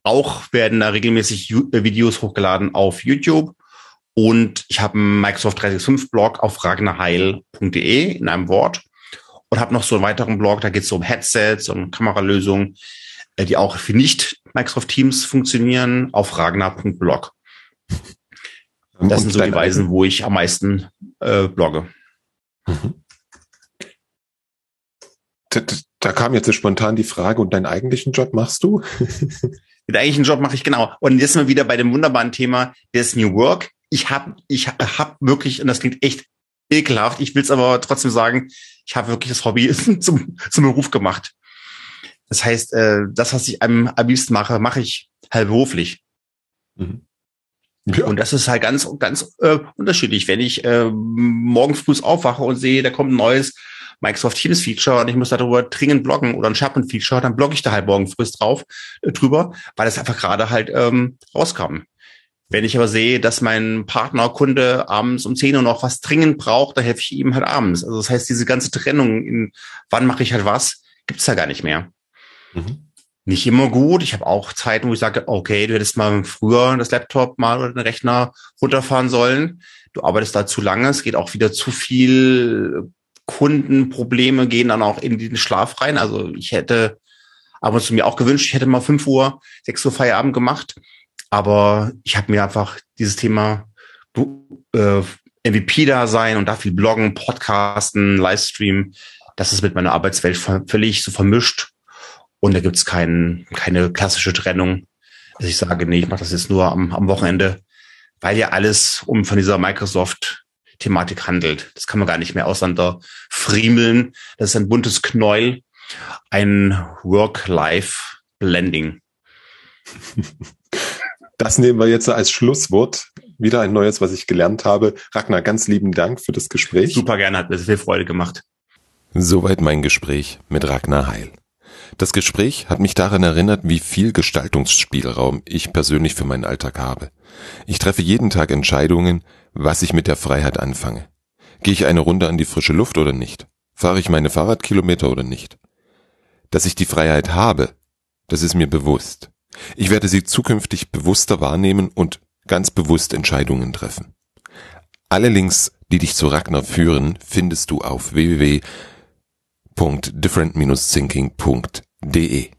Auch werden da regelmäßig äh, Videos hochgeladen auf YouTube. Und ich habe einen Microsoft 365 Blog auf ragnarheil.de in einem Wort und habe noch so einen weiteren Blog, da geht es so um Headsets und Kameralösungen, äh, die auch für nicht Microsoft Teams funktionieren, auf ragnar.blog. Das sind so die Weisen, wo ich am meisten äh, blogge. Mhm. Da, da kam jetzt spontan die Frage, und deinen eigentlichen Job machst du? Den eigentlichen Job mache ich genau. Und jetzt sind wir wieder bei dem wunderbaren Thema des New Work. Ich habe ich hab wirklich, und das klingt echt ekelhaft, ich will es aber trotzdem sagen, ich habe wirklich das Hobby zum, zum Beruf gemacht. Das heißt, äh, das, was ich am, am liebsten mache, mache ich halt beruflich. Mhm. Ja. Und das ist halt ganz, ganz äh, unterschiedlich. Wenn ich äh, morgen früh aufwache und sehe, da kommt ein neues Microsoft Teams Feature und ich muss darüber dringend bloggen oder ein Sharpen Feature, dann blogge ich da halt morgen früh drauf äh, drüber, weil das einfach gerade halt ähm, rauskam. Wenn ich aber sehe, dass mein Partner, Kunde abends um 10 Uhr noch was dringend braucht, dann helfe ich ihm halt abends. Also das heißt, diese ganze Trennung in wann mache ich halt was, gibt's da gar nicht mehr. Mhm. Nicht immer gut. Ich habe auch Zeiten, wo ich sage, okay, du hättest mal früher das Laptop mal oder den Rechner runterfahren sollen. Du arbeitest da zu lange, es geht auch wieder zu viel Kundenprobleme gehen dann auch in den Schlaf rein. Also ich hätte ab und zu mir auch gewünscht, ich hätte mal fünf Uhr, sechs Uhr Feierabend gemacht. Aber ich habe mir einfach dieses Thema äh, MVP da sein und da viel bloggen, podcasten, Livestream, das ist mit meiner Arbeitswelt völlig so vermischt. Und da gibt's kein, keine klassische Trennung. Also ich sage, nee, ich mache das jetzt nur am, am Wochenende, weil ja alles um von dieser Microsoft Thematik handelt. Das kann man gar nicht mehr auseinander friemeln. Das ist ein buntes Knäuel, ein Work-Life-Blending. Das nehmen wir jetzt als Schlusswort. Wieder ein neues, was ich gelernt habe. Ragnar, ganz lieben Dank für das Gespräch. Super gerne, hat mir sehr viel Freude gemacht. Soweit mein Gespräch mit Ragnar Heil. Das Gespräch hat mich daran erinnert, wie viel Gestaltungsspielraum ich persönlich für meinen Alltag habe. Ich treffe jeden Tag Entscheidungen, was ich mit der Freiheit anfange. Gehe ich eine Runde an die frische Luft oder nicht? Fahre ich meine Fahrradkilometer oder nicht? Dass ich die Freiheit habe, Das ist mir bewusst. Ich werde sie zukünftig bewusster wahrnehmen und ganz bewusst Entscheidungen treffen. Alle Links, die dich zu Ragnar führen, findest du auf www.different-thinking.de.